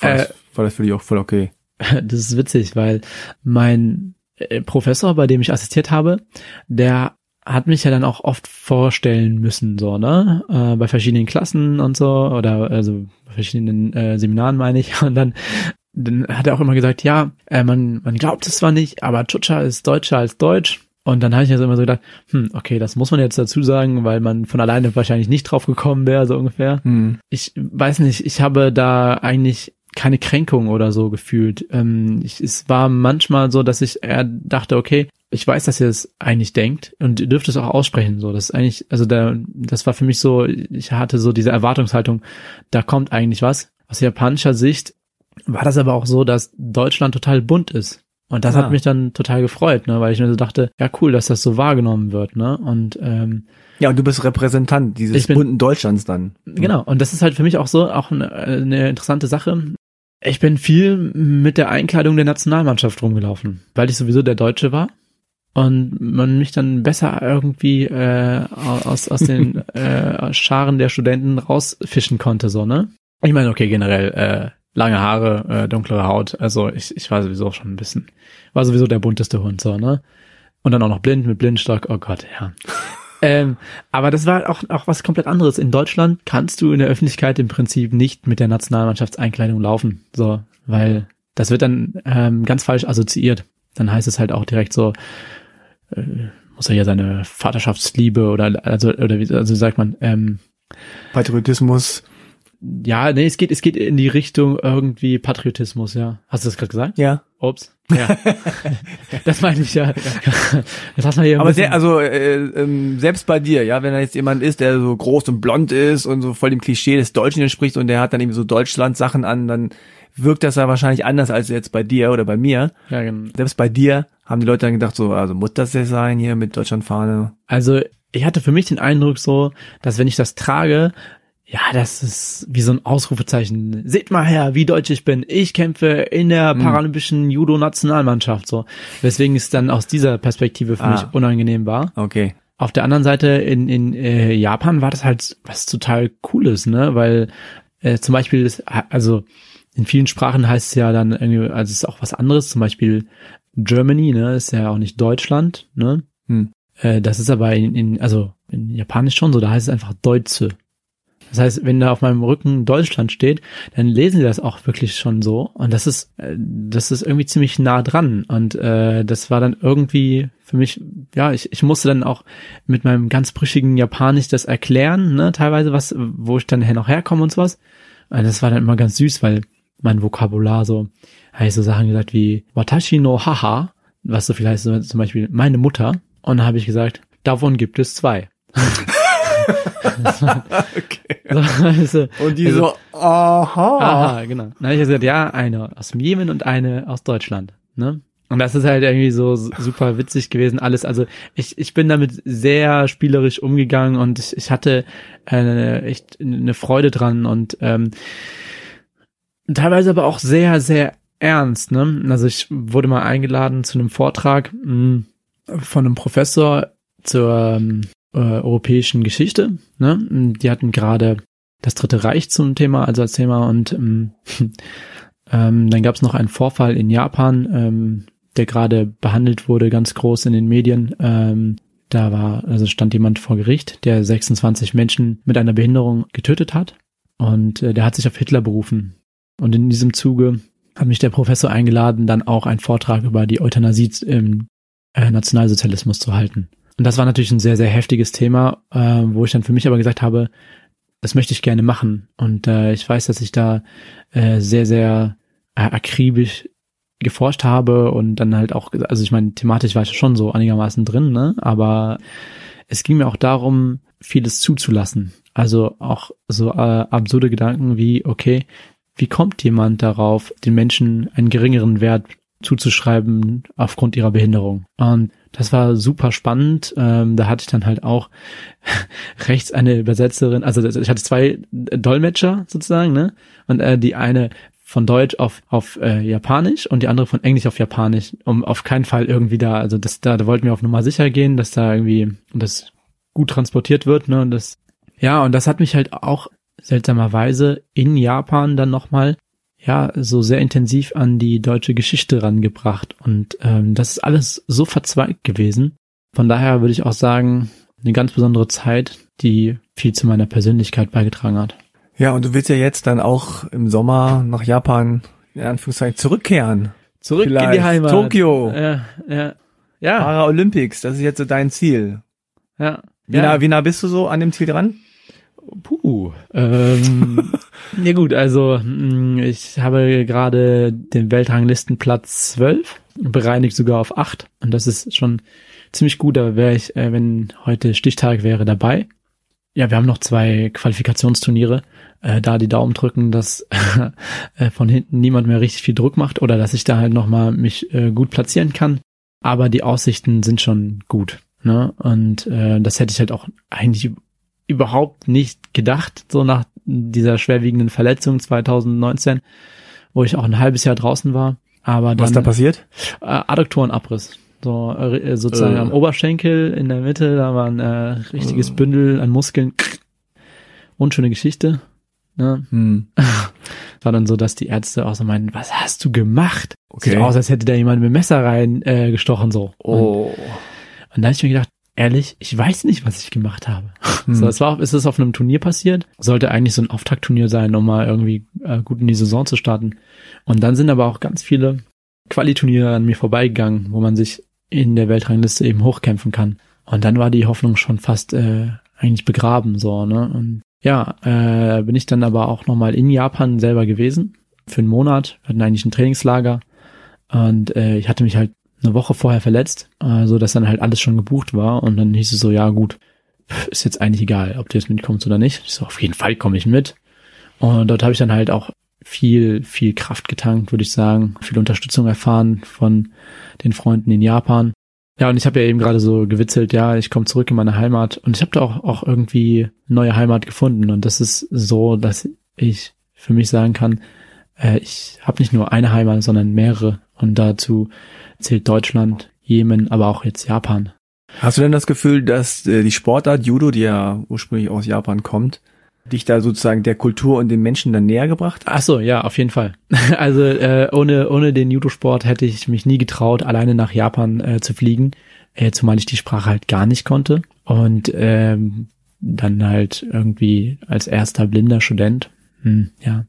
War, das, äh, war das für dich auch voll okay? Das ist witzig, weil mein äh, Professor, bei dem ich assistiert habe, der hat mich ja dann auch oft vorstellen müssen, so, ne? Äh, bei verschiedenen Klassen und so, oder also bei verschiedenen äh, Seminaren meine ich. Und dann dann hat er auch immer gesagt, ja, äh, man, man glaubt es zwar nicht, aber Chucha ist deutscher als Deutsch. Und dann habe ich also immer so gedacht, hm, okay, das muss man jetzt dazu sagen, weil man von alleine wahrscheinlich nicht drauf gekommen wäre, so ungefähr. Hm. Ich weiß nicht, ich habe da eigentlich keine Kränkung oder so gefühlt. Ähm, ich, es war manchmal so, dass ich eher dachte, okay, ich weiß, dass ihr es eigentlich denkt und ihr dürft es auch aussprechen. So, das ist eigentlich, also da, das war für mich so, ich hatte so diese Erwartungshaltung, da kommt eigentlich was. Aus japanischer Sicht war das aber auch so, dass Deutschland total bunt ist. Und das Ah. hat mich dann total gefreut, ne, weil ich mir so dachte, ja cool, dass das so wahrgenommen wird, ne? Und ähm, Ja, und du bist Repräsentant dieses bin- bunten Deutschlands dann. Genau, und das ist halt für mich auch so auch eine, eine interessante Sache. Ich bin viel mit der Einkleidung der Nationalmannschaft rumgelaufen, weil ich sowieso der Deutsche war und man mich dann besser irgendwie äh, aus, aus den äh, Scharen der Studenten rausfischen konnte, so, ne? Ich meine, okay, generell äh, lange Haare, äh, dunklere Haut, also ich, ich war sowieso schon ein bisschen, war sowieso der bunteste Hund, so, ne? Und dann auch noch blind mit Blindstock, oh Gott, ja. Ähm, aber das war auch, auch was komplett anderes. In Deutschland kannst du in der Öffentlichkeit im Prinzip nicht mit der Nationalmannschaftseinkleidung laufen. So, weil das wird dann ähm, ganz falsch assoziiert. Dann heißt es halt auch direkt so, äh, muss er ja seine Vaterschaftsliebe oder also oder wie also sagt man, ähm, Patriotismus. Ja, nee, es geht, es geht in die Richtung irgendwie Patriotismus, ja. Hast du das gerade gesagt? Ja. Ups. Ja. das meine ich ja. Das hast du hier Aber sehr, also äh, ähm, selbst bei dir, ja, wenn da jetzt jemand ist, der so groß und blond ist und so voll dem Klischee des Deutschen entspricht und der hat dann eben so Deutschland-Sachen an, dann wirkt das ja wahrscheinlich anders als jetzt bei dir oder bei mir. ja, genau. Selbst bei dir haben die Leute dann gedacht, so, also muss das der sein hier mit Deutschlandfahne? Also ich hatte für mich den Eindruck so, dass wenn ich das trage, ja, das ist wie so ein Ausrufezeichen. Seht mal her, wie deutsch ich bin. Ich kämpfe in der Mhm. paralympischen Judo-Nationalmannschaft so. Weswegen es dann aus dieser Perspektive für Ah. mich unangenehm war. Okay. Auf der anderen Seite in, in äh, Japan war das halt was total Cooles, ne? Weil äh, zum Beispiel, das, also in vielen Sprachen heißt es ja dann irgendwie, also es ist auch was anderes. Zum Beispiel Germany, ne? Ist ja auch nicht Deutschland, ne? Hm. Äh, das ist aber in, in, also in Japanisch schon so, da heißt es einfach Deutsche. Das heißt, wenn da auf meinem Rücken Deutschland steht, dann lesen sie das auch wirklich schon so. Und das ist, äh, das ist irgendwie ziemlich nah dran. Und äh, das war dann irgendwie für mich, ja, ich, ich musste dann auch mit meinem ganz brüchigen Japanisch das erklären, ne, teilweise was, wo ich dann her noch herkomme und sowas. Und das war dann immer ganz süß, weil mein Vokabular so, habe ich so Sachen gesagt wie Watashi no Haha, was so viel heißt, zum Beispiel meine Mutter. Und dann habe ich gesagt, davon gibt es zwei. okay. So, also, Und die Also- so, aha. aha, genau. Dann habe ich gesagt, ja, eine aus dem Jemen und eine aus Deutschland. Ne? Und das ist halt irgendwie so super witzig gewesen, alles. Also ich, ich bin damit sehr spielerisch umgegangen und ich, ich hatte äh, echt eine Freude dran und ähm, teilweise aber auch sehr, sehr ernst. Ne? Also ich wurde mal eingeladen zu einem Vortrag mh, von einem Professor zur ähm, äh, europäischen Geschichte. Ne? Die hatten gerade das Dritte Reich zum Thema, also als Thema und ähm, ähm, dann gab es noch einen Vorfall in Japan, ähm, der gerade behandelt wurde, ganz groß in den Medien. Ähm, da war, also stand jemand vor Gericht, der 26 Menschen mit einer Behinderung getötet hat und äh, der hat sich auf Hitler berufen. Und in diesem Zuge hat mich der Professor eingeladen, dann auch einen Vortrag über die Euthanasie im äh, Nationalsozialismus zu halten. Und das war natürlich ein sehr, sehr heftiges Thema, äh, wo ich dann für mich aber gesagt habe, das möchte ich gerne machen. Und äh, ich weiß, dass ich da äh, sehr, sehr äh, akribisch geforscht habe und dann halt auch, also ich meine, thematisch war ich schon so einigermaßen drin, ne? Aber es ging mir auch darum, vieles zuzulassen. Also auch so äh, absurde Gedanken wie, okay, wie kommt jemand darauf, den Menschen einen geringeren Wert zuzuschreiben aufgrund ihrer Behinderung? Und das war super spannend. Ähm, da hatte ich dann halt auch rechts eine Übersetzerin, also ich hatte zwei Dolmetscher sozusagen, ne? Und äh, die eine von Deutsch auf auf äh, Japanisch und die andere von Englisch auf Japanisch, um auf keinen Fall irgendwie da, also das da, da wollten wir auf Nummer sicher gehen, dass da irgendwie das gut transportiert wird, ne? Und das ja, und das hat mich halt auch seltsamerweise in Japan dann nochmal ja, so sehr intensiv an die deutsche Geschichte rangebracht. Und ähm, das ist alles so verzweigt gewesen. Von daher würde ich auch sagen, eine ganz besondere Zeit, die viel zu meiner Persönlichkeit beigetragen hat. Ja, und du willst ja jetzt dann auch im Sommer nach Japan in Anführungszeichen zurückkehren. Zurück in Vielleicht die Heimat. Tokio. Ja, ja. Ja, Paralympics, das ist jetzt so dein Ziel. ja. Wie, ja. nah, wie nah bist du so an dem Ziel dran? Puh. Ähm, ja gut, also mh, ich habe gerade den Weltranglistenplatz 12, bereinigt sogar auf 8 und das ist schon ziemlich gut, da wäre ich, äh, wenn heute Stichtag wäre, dabei. Ja, wir haben noch zwei Qualifikationsturniere, äh, da die Daumen drücken, dass äh, von hinten niemand mehr richtig viel Druck macht oder dass ich da halt nochmal mich äh, gut platzieren kann. Aber die Aussichten sind schon gut. Ne? Und äh, das hätte ich halt auch eigentlich überhaupt nicht gedacht, so nach dieser schwerwiegenden Verletzung 2019, wo ich auch ein halbes Jahr draußen war. Aber dann Was da passiert? äh, Adduktorenabriss. So äh, sozusagen Äh. am Oberschenkel in der Mitte, da war ein äh, richtiges Äh. Bündel an Muskeln. Unschöne Geschichte. Ne? Hm. War dann so, dass die Ärzte auch so meinen, was hast du gemacht? Okay. Sieht aus, als hätte da jemand mit dem Messer rein äh, gestochen so. Und, Oh. und da habe ich mir gedacht, ehrlich, ich weiß nicht, was ich gemacht habe. Hm. So, es war, es ist auf einem Turnier passiert. Sollte eigentlich so ein Auftaktturnier sein, um mal irgendwie äh, gut in die Saison zu starten. Und dann sind aber auch ganz viele Qualiturniere an mir vorbeigegangen, wo man sich in der Weltrangliste eben hochkämpfen kann. Und dann war die Hoffnung schon fast äh, eigentlich begraben, so, ne? Und ja, äh, bin ich dann aber auch nochmal in Japan selber gewesen. Für einen Monat. Wir hatten eigentlich ein Trainingslager. Und äh, ich hatte mich halt eine Woche vorher verletzt, äh, so dass dann halt alles schon gebucht war. Und dann hieß es so, ja gut, ist jetzt eigentlich egal, ob du jetzt mitkommst oder nicht. Ich so, auf jeden Fall komme ich mit. Und dort habe ich dann halt auch viel, viel Kraft getankt, würde ich sagen. Viel Unterstützung erfahren von den Freunden in Japan. Ja, und ich habe ja eben gerade so gewitzelt, ja, ich komme zurück in meine Heimat und ich habe da auch, auch irgendwie neue Heimat gefunden. Und das ist so, dass ich für mich sagen kann, äh, ich habe nicht nur eine Heimat, sondern mehrere. Und dazu zählt Deutschland, Jemen, aber auch jetzt Japan. Hast du denn das Gefühl, dass äh, die Sportart Judo, die ja ursprünglich aus Japan kommt, dich da sozusagen der Kultur und den Menschen dann näher gebracht hat? Ach so, ja, auf jeden Fall. Also äh, ohne ohne den Judosport hätte ich mich nie getraut, alleine nach Japan äh, zu fliegen, äh, zumal ich die Sprache halt gar nicht konnte und ähm, dann halt irgendwie als erster blinder Student. Hm, ja,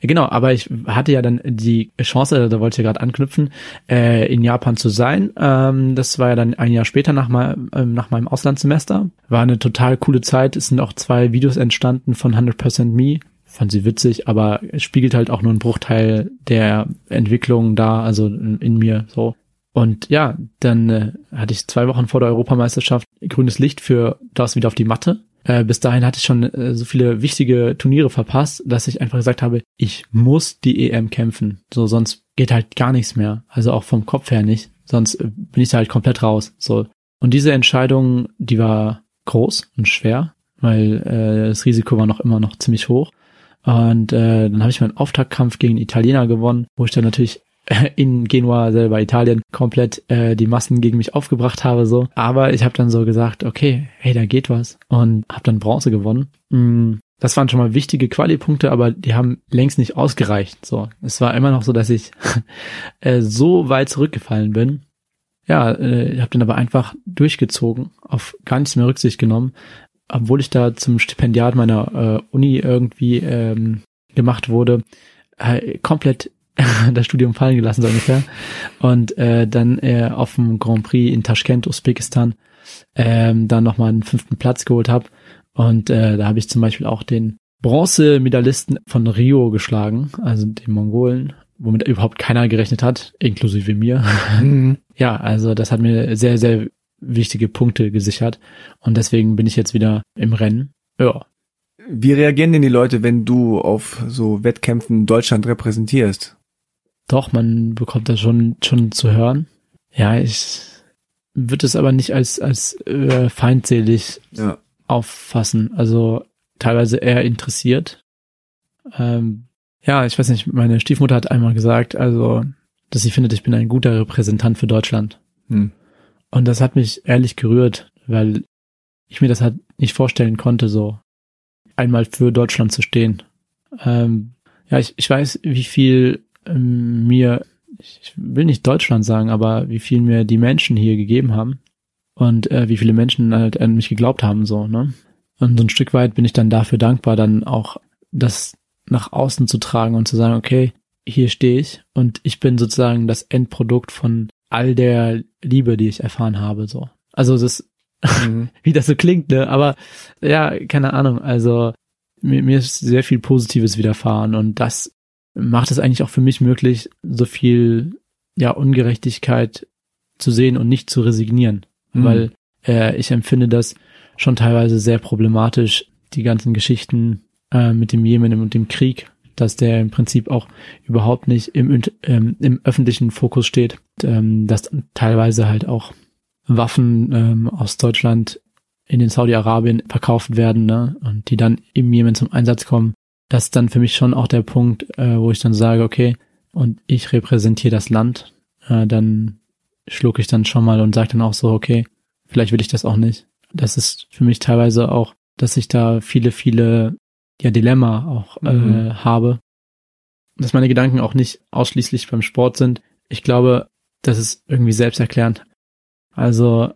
genau. Aber ich hatte ja dann die Chance, da wollte ich ja gerade anknüpfen, äh, in Japan zu sein. Ähm, das war ja dann ein Jahr später nach, mein, ähm, nach meinem Auslandssemester. War eine total coole Zeit. Es sind auch zwei Videos entstanden von 100% Me fand sie witzig, aber es spiegelt halt auch nur einen Bruchteil der Entwicklung da, also in, mir so. Und ja, dann äh, hatte ich zwei Wochen vor der Europameisterschaft grünes Licht für das wieder auf die Matte. Äh, bis dahin hatte ich schon äh, so viele wichtige Turniere verpasst, dass ich einfach gesagt habe, ich muss die EM kämpfen. So, sonst geht halt gar nichts mehr. Also auch vom Kopf her nicht. Sonst äh, bin ich da halt komplett raus. So. Und diese Entscheidung, die war groß und schwer, weil äh, das Risiko war noch immer noch ziemlich hoch. Und äh, dann habe ich meinen Auftaktkampf gegen Italiener gewonnen, wo ich dann natürlich in Genua selber Italien komplett äh, die Massen gegen mich aufgebracht habe so. Aber ich habe dann so gesagt okay hey da geht was. Und habe dann Bronze gewonnen. Mm, das waren schon mal wichtige Quali-Punkte aber die haben längst nicht ausgereicht so. Es war immer noch so dass ich äh, so weit zurückgefallen bin. Ja äh, ich habe dann aber einfach durchgezogen auf gar nichts mehr Rücksicht genommen obwohl ich da zum Stipendiat meiner äh, Uni irgendwie ähm, gemacht wurde. Äh, komplett das Studium fallen gelassen, so ungefähr. Und äh, dann äh, auf dem Grand Prix in Taschkent, Usbekistan, ähm, dann nochmal einen fünften Platz geholt habe. Und äh, da habe ich zum Beispiel auch den Bronzemedaillisten von Rio geschlagen, also den Mongolen, womit überhaupt keiner gerechnet hat, inklusive mir. Mhm. ja, also das hat mir sehr, sehr wichtige Punkte gesichert. Und deswegen bin ich jetzt wieder im Rennen. Ja, Wie reagieren denn die Leute, wenn du auf so Wettkämpfen Deutschland repräsentierst? Doch, man bekommt das schon, schon zu hören. Ja, ich würde es aber nicht als, als äh, feindselig Ja. auffassen. Also teilweise eher interessiert. Ähm, ja, ich weiß nicht, meine Stiefmutter hat einmal gesagt, also, dass sie findet, ich bin ein guter Repräsentant für Deutschland. Hm. Und das hat mich ehrlich gerührt, weil ich mir das halt nicht vorstellen konnte, so einmal für Deutschland zu stehen. Ähm, ja, ich, ich weiß, wie viel mir, ich will nicht Deutschland sagen, aber wie viel mir die Menschen hier gegeben haben und äh, wie viele Menschen halt an mich geglaubt haben, so, ne? Und so ein Stück weit bin ich dann dafür dankbar, dann auch das nach außen zu tragen und zu sagen, okay, hier stehe ich und ich bin sozusagen das Endprodukt von all der Liebe, die ich erfahren habe, so. Also das, mhm. wie das so klingt, ne? Aber ja, keine Ahnung. Also mir, mir ist sehr viel Positives widerfahren und das macht es eigentlich auch für mich möglich, so viel ja Ungerechtigkeit zu sehen und nicht zu resignieren, mhm. weil äh, ich empfinde das schon teilweise sehr problematisch, die ganzen Geschichten äh, mit dem Jemen und dem Krieg, dass der im Prinzip auch überhaupt nicht im, ähm, im öffentlichen Fokus steht, ähm, dass teilweise halt auch Waffen ähm, aus Deutschland in den Saudi-Arabien verkauft werden ne? und die dann im Jemen zum Einsatz kommen. Das ist dann für mich schon auch der Punkt, äh, wo ich dann sage, okay, und ich repräsentiere das Land, äh, dann schluck ich dann schon mal und sage dann auch so, okay, vielleicht will ich das auch nicht. Das ist für mich teilweise auch, dass ich da viele, viele ja Dilemma auch äh, mhm. habe. Dass meine Gedanken auch nicht ausschließlich beim Sport sind. Ich glaube, das ist irgendwie selbsterklärend. Also,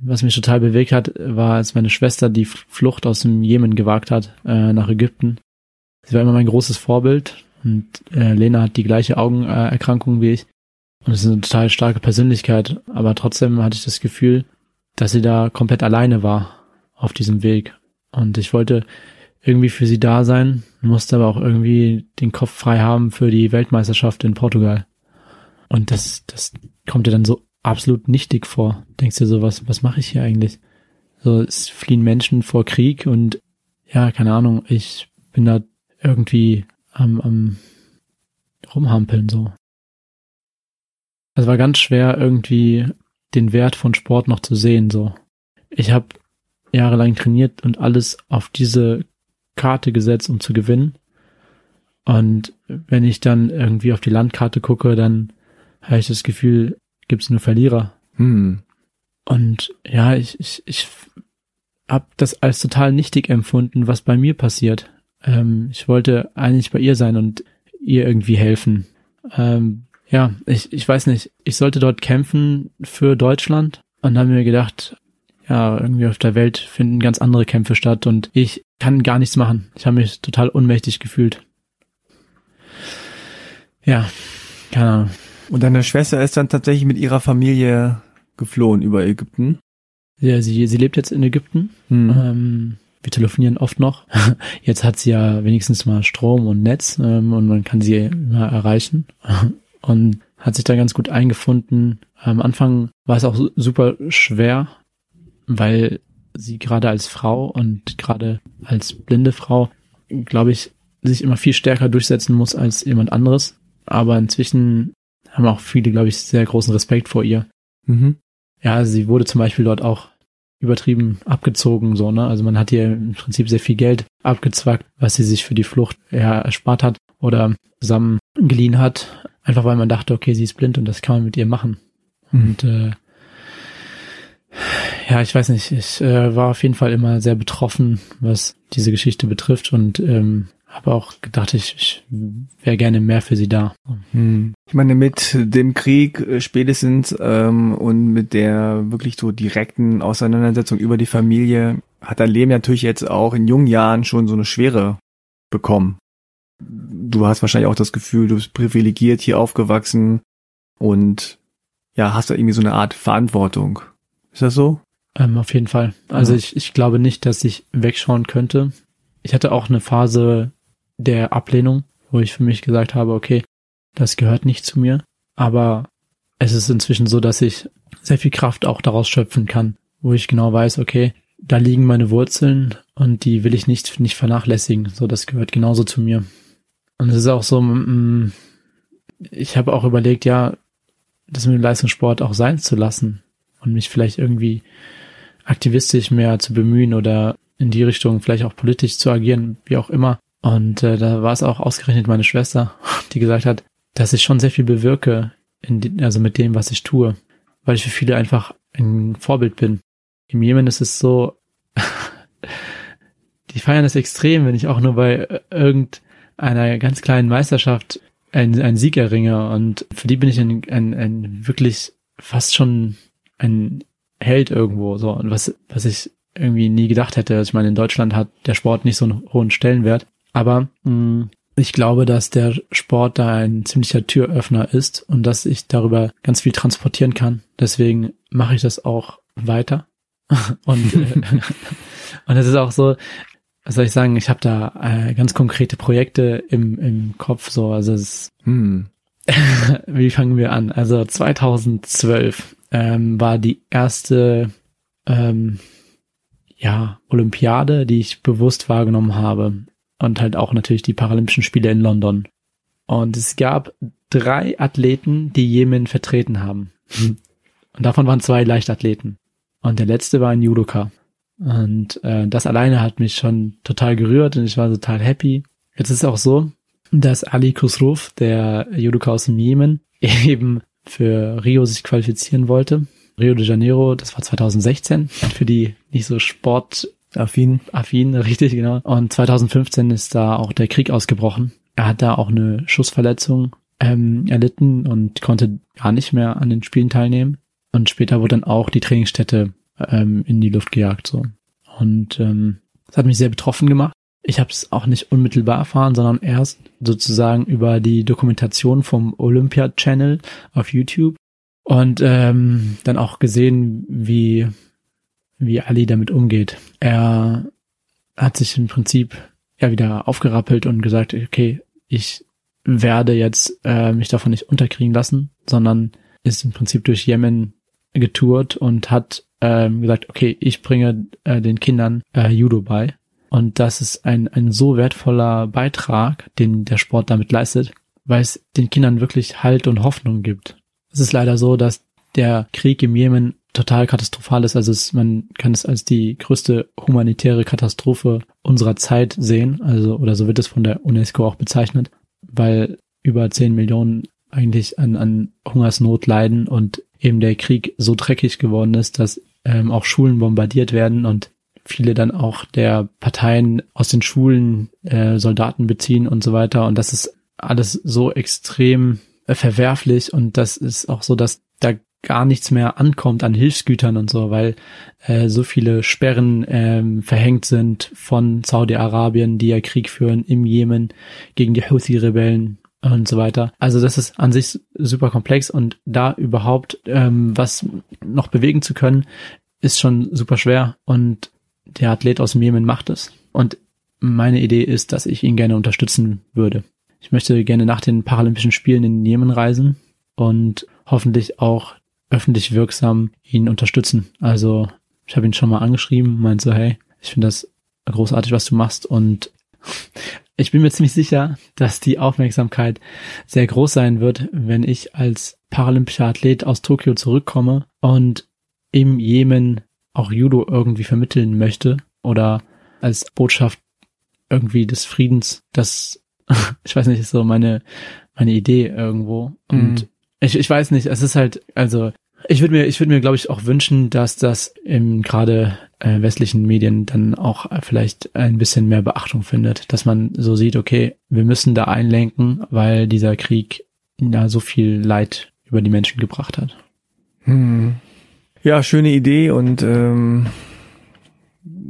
was mich total bewegt hat, war, als meine Schwester die Flucht aus dem Jemen gewagt hat, äh, nach Ägypten. Sie war immer mein großes Vorbild und äh, Lena hat die gleiche Augenerkrankung wie ich. Und es ist eine total starke Persönlichkeit, aber trotzdem hatte ich das Gefühl, dass sie da komplett alleine war auf diesem Weg. Und ich wollte irgendwie für sie da sein, musste aber auch irgendwie den Kopf frei haben für die Weltmeisterschaft in Portugal. Und das, das kommt dir dann so absolut nichtig vor. Denkst du so, was, was mache ich hier eigentlich? So, es fliehen Menschen vor Krieg und ja, keine Ahnung, ich bin da irgendwie am, am rumhampeln so. Es war ganz schwer irgendwie den Wert von Sport noch zu sehen so. Ich habe jahrelang trainiert und alles auf diese Karte gesetzt, um zu gewinnen. Und wenn ich dann irgendwie auf die Landkarte gucke, dann habe ich das Gefühl, gibt es nur Verlierer. Hm. Und ja, ich, ich, ich habe das als total nichtig empfunden, was bei mir passiert. Ähm, ich wollte eigentlich bei ihr sein und ihr irgendwie helfen. Ähm, ja, ich, ich weiß nicht, ich sollte dort kämpfen für Deutschland und habe mir gedacht, ja, irgendwie auf der Welt finden ganz andere Kämpfe statt und ich kann gar nichts machen. Ich habe mich total ohnmächtig gefühlt. Ja, keine Ahnung. Und deine Schwester ist dann tatsächlich mit ihrer Familie geflohen über Ägypten? Ja, sie, sie lebt jetzt in Ägypten. Hm. Ähm, wir telefonieren oft noch. Jetzt hat sie ja wenigstens mal Strom und Netz ähm, und man kann sie immer erreichen. Und hat sich da ganz gut eingefunden. Am Anfang war es auch super schwer, weil sie gerade als Frau und gerade als blinde Frau, glaube ich, sich immer viel stärker durchsetzen muss als jemand anderes. Aber inzwischen haben auch viele, glaube ich, sehr großen Respekt vor ihr. Mhm. Ja, sie wurde zum Beispiel dort auch übertrieben abgezogen, so, ne? Also man hat ihr im Prinzip sehr viel Geld abgezwackt, was sie sich für die Flucht ja, erspart hat oder zusammen geliehen hat, einfach weil man dachte, okay, sie ist blind und das kann man mit ihr machen. Mhm. Und äh, ja, ich weiß nicht, ich äh, war auf jeden Fall immer sehr betroffen, was diese Geschichte betrifft und ähm, habe auch gedacht, ich, ich wäre gerne mehr für sie da. Hm. Ich meine, mit dem Krieg äh, spätestens ähm, und mit der wirklich so direkten Auseinandersetzung über die Familie hat dein Leben natürlich jetzt auch in jungen Jahren schon so eine Schwere bekommen. Du hast wahrscheinlich auch das Gefühl, du bist privilegiert hier aufgewachsen und ja, hast da irgendwie so eine Art Verantwortung. Ist das so? Ähm, auf jeden Fall. Also ja. ich, ich glaube nicht, dass ich wegschauen könnte. Ich hatte auch eine Phase der Ablehnung, wo ich für mich gesagt habe, okay, das gehört nicht zu mir. Aber es ist inzwischen so, dass ich sehr viel Kraft auch daraus schöpfen kann, wo ich genau weiß, okay, da liegen meine Wurzeln und die will ich nicht, nicht vernachlässigen. So, das gehört genauso zu mir. Und es ist auch so, mm, ich habe auch überlegt, ja, das mit dem Leistungssport auch sein zu lassen und mich vielleicht irgendwie aktivistisch mehr zu bemühen oder in die Richtung vielleicht auch politisch zu agieren, wie auch immer. Und äh, da war es auch ausgerechnet meine Schwester, die gesagt hat, dass ich schon sehr viel bewirke, die, also mit dem, was ich tue, weil ich für viele einfach ein Vorbild bin. Im Jemen ist es so, die feiern das extrem, wenn ich auch nur bei äh, irgendeiner ganz kleinen Meisterschaft einen, einen Sieg erringe. Und für die bin ich ein, ein, ein wirklich fast schon ein Held irgendwo. So und was was ich irgendwie nie gedacht hätte. Also ich meine, in Deutschland hat der Sport nicht so einen hohen Stellenwert. Aber mh, mm, ich glaube, dass der Sport da ein ziemlicher Türöffner ist und dass ich darüber ganz viel transportieren kann. Deswegen mache ich das auch weiter. und äh, und es ist auch so, was soll ich sagen, ich habe da äh, ganz konkrete Projekte im, im Kopf, so, also es hm. wie fangen wir an? Also 2012 ähm, war die erste ähm, ja, Olympiade, die ich bewusst wahrgenommen habe und halt auch natürlich die Paralympischen Spiele in London. Und es gab drei Athleten, die Jemen vertreten haben. Und davon waren zwei Leichtathleten. Und der letzte war ein Judoka. Und äh, das alleine hat mich schon total gerührt und ich war total happy. Jetzt ist es auch so, dass Ali Khusruf, der Judoka aus dem Jemen, eben für Rio sich qualifizieren wollte. Rio de Janeiro, das war 2016, für die nicht so Sport Affin. Affin, richtig, genau. Und 2015 ist da auch der Krieg ausgebrochen. Er hat da auch eine Schussverletzung ähm, erlitten und konnte gar nicht mehr an den Spielen teilnehmen. Und später wurde dann auch die Trainingsstätte ähm, in die Luft gejagt. so. Und ähm, das hat mich sehr betroffen gemacht. Ich habe es auch nicht unmittelbar erfahren, sondern erst sozusagen über die Dokumentation vom Olympia Channel auf YouTube und ähm, dann auch gesehen, wie wie Ali damit umgeht. Er hat sich im Prinzip ja wieder aufgerappelt und gesagt, okay, ich werde jetzt äh, mich davon nicht unterkriegen lassen, sondern ist im Prinzip durch Yemen getourt und hat ähm, gesagt, okay, ich bringe äh, den Kindern äh, Judo bei. Und das ist ein, ein so wertvoller Beitrag, den der Sport damit leistet, weil es den Kindern wirklich Halt und Hoffnung gibt. Es ist leider so, dass der Krieg im Jemen total katastrophal ist. Also es, man kann es als die größte humanitäre Katastrophe unserer Zeit sehen. Also, oder so wird es von der UNESCO auch bezeichnet, weil über 10 Millionen eigentlich an, an Hungersnot leiden und eben der Krieg so dreckig geworden ist, dass ähm, auch Schulen bombardiert werden und viele dann auch der Parteien aus den Schulen äh, Soldaten beziehen und so weiter. Und das ist alles so extrem äh, verwerflich und das ist auch so, dass da gar nichts mehr ankommt an Hilfsgütern und so, weil äh, so viele Sperren ähm, verhängt sind von Saudi-Arabien, die ja Krieg führen im Jemen gegen die Houthi-Rebellen und so weiter. Also das ist an sich super komplex und da überhaupt ähm, was noch bewegen zu können, ist schon super schwer und der Athlet aus dem Jemen macht es. Und meine Idee ist, dass ich ihn gerne unterstützen würde. Ich möchte gerne nach den Paralympischen Spielen in Jemen reisen und hoffentlich auch öffentlich wirksam ihn unterstützen. Also ich habe ihn schon mal angeschrieben, meint so, hey, ich finde das großartig, was du machst und ich bin mir ziemlich sicher, dass die Aufmerksamkeit sehr groß sein wird, wenn ich als paralympischer Athlet aus Tokio zurückkomme und im Jemen auch Judo irgendwie vermitteln möchte oder als Botschaft irgendwie des Friedens, das, ich weiß nicht, ist so meine, meine Idee irgendwo. Und mhm. ich, ich weiß nicht, es ist halt, also ich würde mir, ich würde mir, glaube ich, auch wünschen, dass das im gerade äh, westlichen Medien dann auch vielleicht ein bisschen mehr Beachtung findet, dass man so sieht, okay, wir müssen da einlenken, weil dieser Krieg ja so viel Leid über die Menschen gebracht hat. Hm. Ja, schöne Idee und ähm,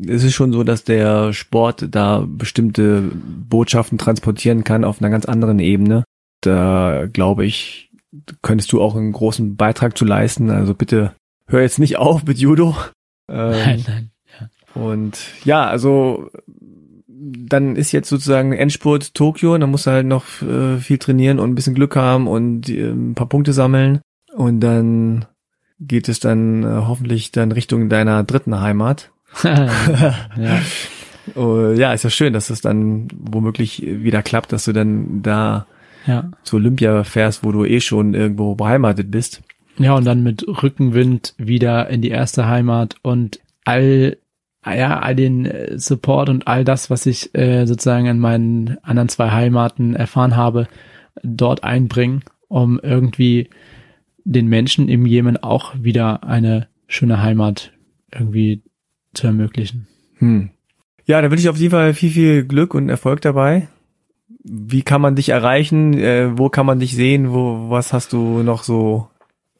es ist schon so, dass der Sport da bestimmte Botschaften transportieren kann auf einer ganz anderen Ebene. Da glaube ich, könntest du auch einen großen Beitrag zu leisten. Also bitte hör jetzt nicht auf mit Judo. Ähm, nein, nein. Ja. Und ja, also dann ist jetzt sozusagen Endspurt Tokio, dann musst du halt noch äh, viel trainieren und ein bisschen Glück haben und äh, ein paar Punkte sammeln. Und dann geht es dann äh, hoffentlich dann Richtung deiner dritten Heimat. ja. uh, ja, ist ja schön, dass es dann womöglich wieder klappt, dass du dann da ja. zu Olympia fährst, wo du eh schon irgendwo beheimatet bist. Ja, und dann mit Rückenwind wieder in die erste Heimat und all, ja, all den äh, Support und all das, was ich äh, sozusagen in meinen anderen zwei Heimaten erfahren habe, dort einbringen, um irgendwie den Menschen im Jemen auch wieder eine schöne Heimat irgendwie zu ermöglichen. Hm. Ja, da wünsche ich auf jeden Fall viel, viel Glück und Erfolg dabei wie kann man dich erreichen? Äh, wo kann man dich sehen? Wo, was hast du noch so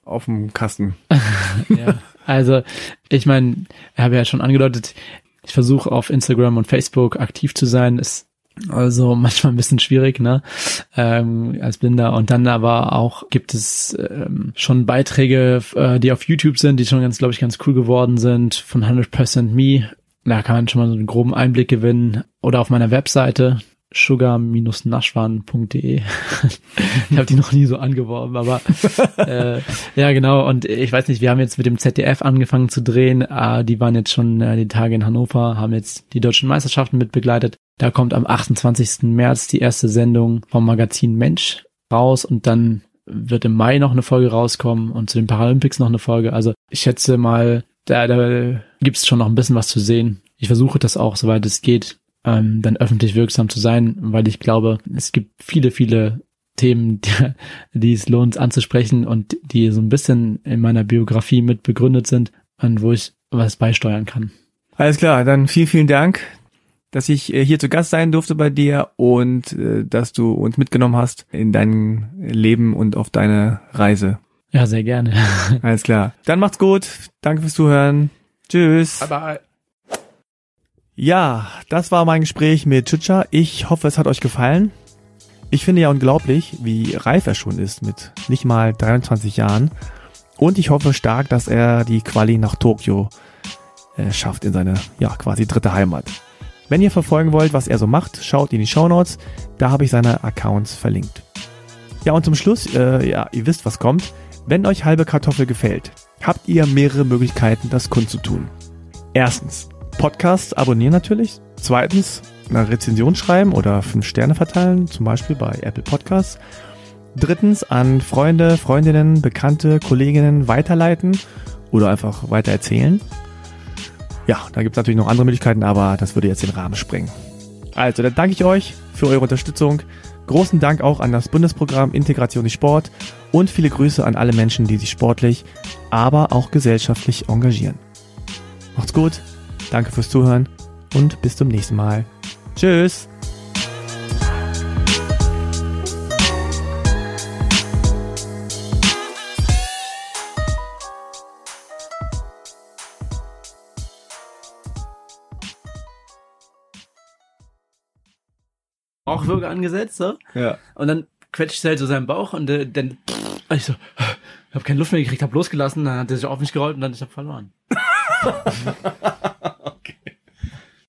auf dem Kasten? ja, also ich meine, ich habe ja schon angedeutet, ich versuche auf Instagram und Facebook aktiv zu sein. Es Also manchmal ein bisschen schwierig, ne? Ähm, als Blinder. Und dann aber auch gibt es ähm, schon Beiträge, äh, die auf YouTube sind, die schon ganz, glaube ich, ganz cool geworden sind, von 100% Me. Da kann man schon mal so einen groben Einblick gewinnen. Oder auf meiner Webseite sugar-naschwan.de. ich habe die noch nie so angeworben, aber äh, ja genau. Und ich weiß nicht, wir haben jetzt mit dem ZDF angefangen zu drehen. Äh, die waren jetzt schon äh, die Tage in Hannover, haben jetzt die deutschen Meisterschaften mit begleitet. Da kommt am 28. März die erste Sendung vom Magazin Mensch raus und dann wird im Mai noch eine Folge rauskommen und zu den Paralympics noch eine Folge. Also ich schätze mal, da, da gibt's schon noch ein bisschen was zu sehen. Ich versuche das auch, soweit es geht, ähm, dann öffentlich wirksam zu sein, weil ich glaube, es gibt viele, viele Themen, die, die es lohnt anzusprechen und die so ein bisschen in meiner Biografie mit begründet sind und wo ich was beisteuern kann. Alles klar, dann vielen, vielen Dank, dass ich äh, hier zu Gast sein durfte bei dir und äh, dass du uns mitgenommen hast in dein Leben und auf deine Reise. Ja, sehr gerne. Alles klar. Dann macht's gut. Danke fürs Zuhören. Tschüss. Bye bye. Ja, das war mein Gespräch mit Chicha. Ich hoffe, es hat euch gefallen. Ich finde ja unglaublich, wie reif er schon ist mit nicht mal 23 Jahren. Und ich hoffe stark, dass er die Quali nach Tokio äh, schafft in seine, ja, quasi dritte Heimat. Wenn ihr verfolgen wollt, was er so macht, schaut in die Show Notes. Da habe ich seine Accounts verlinkt. Ja, und zum Schluss, äh, ja, ihr wisst, was kommt. Wenn euch halbe Kartoffel gefällt, habt ihr mehrere Möglichkeiten, das kundzutun. Erstens, Podcast abonnieren natürlich. Zweitens, eine Rezension schreiben oder fünf Sterne verteilen, zum Beispiel bei Apple Podcasts. Drittens, an Freunde, Freundinnen, Bekannte, Kolleginnen weiterleiten oder einfach weiter erzählen. Ja, da gibt es natürlich noch andere Möglichkeiten, aber das würde jetzt den Rahmen sprengen. Also, dann danke ich euch für eure Unterstützung. Großen Dank auch an das Bundesprogramm Integration in Sport und viele Grüße an alle Menschen, die sich sportlich, aber auch gesellschaftlich engagieren. Macht's gut, danke fürs Zuhören und bis zum nächsten Mal. Tschüss! Bauchwürge angesetzt, so. Ja. Und dann quetscht er halt so seinen Bauch und äh, dann ich so, ich habe keine Luft mehr gekriegt, hab losgelassen, dann hat er sich auf mich gerollt und dann ich hab verloren.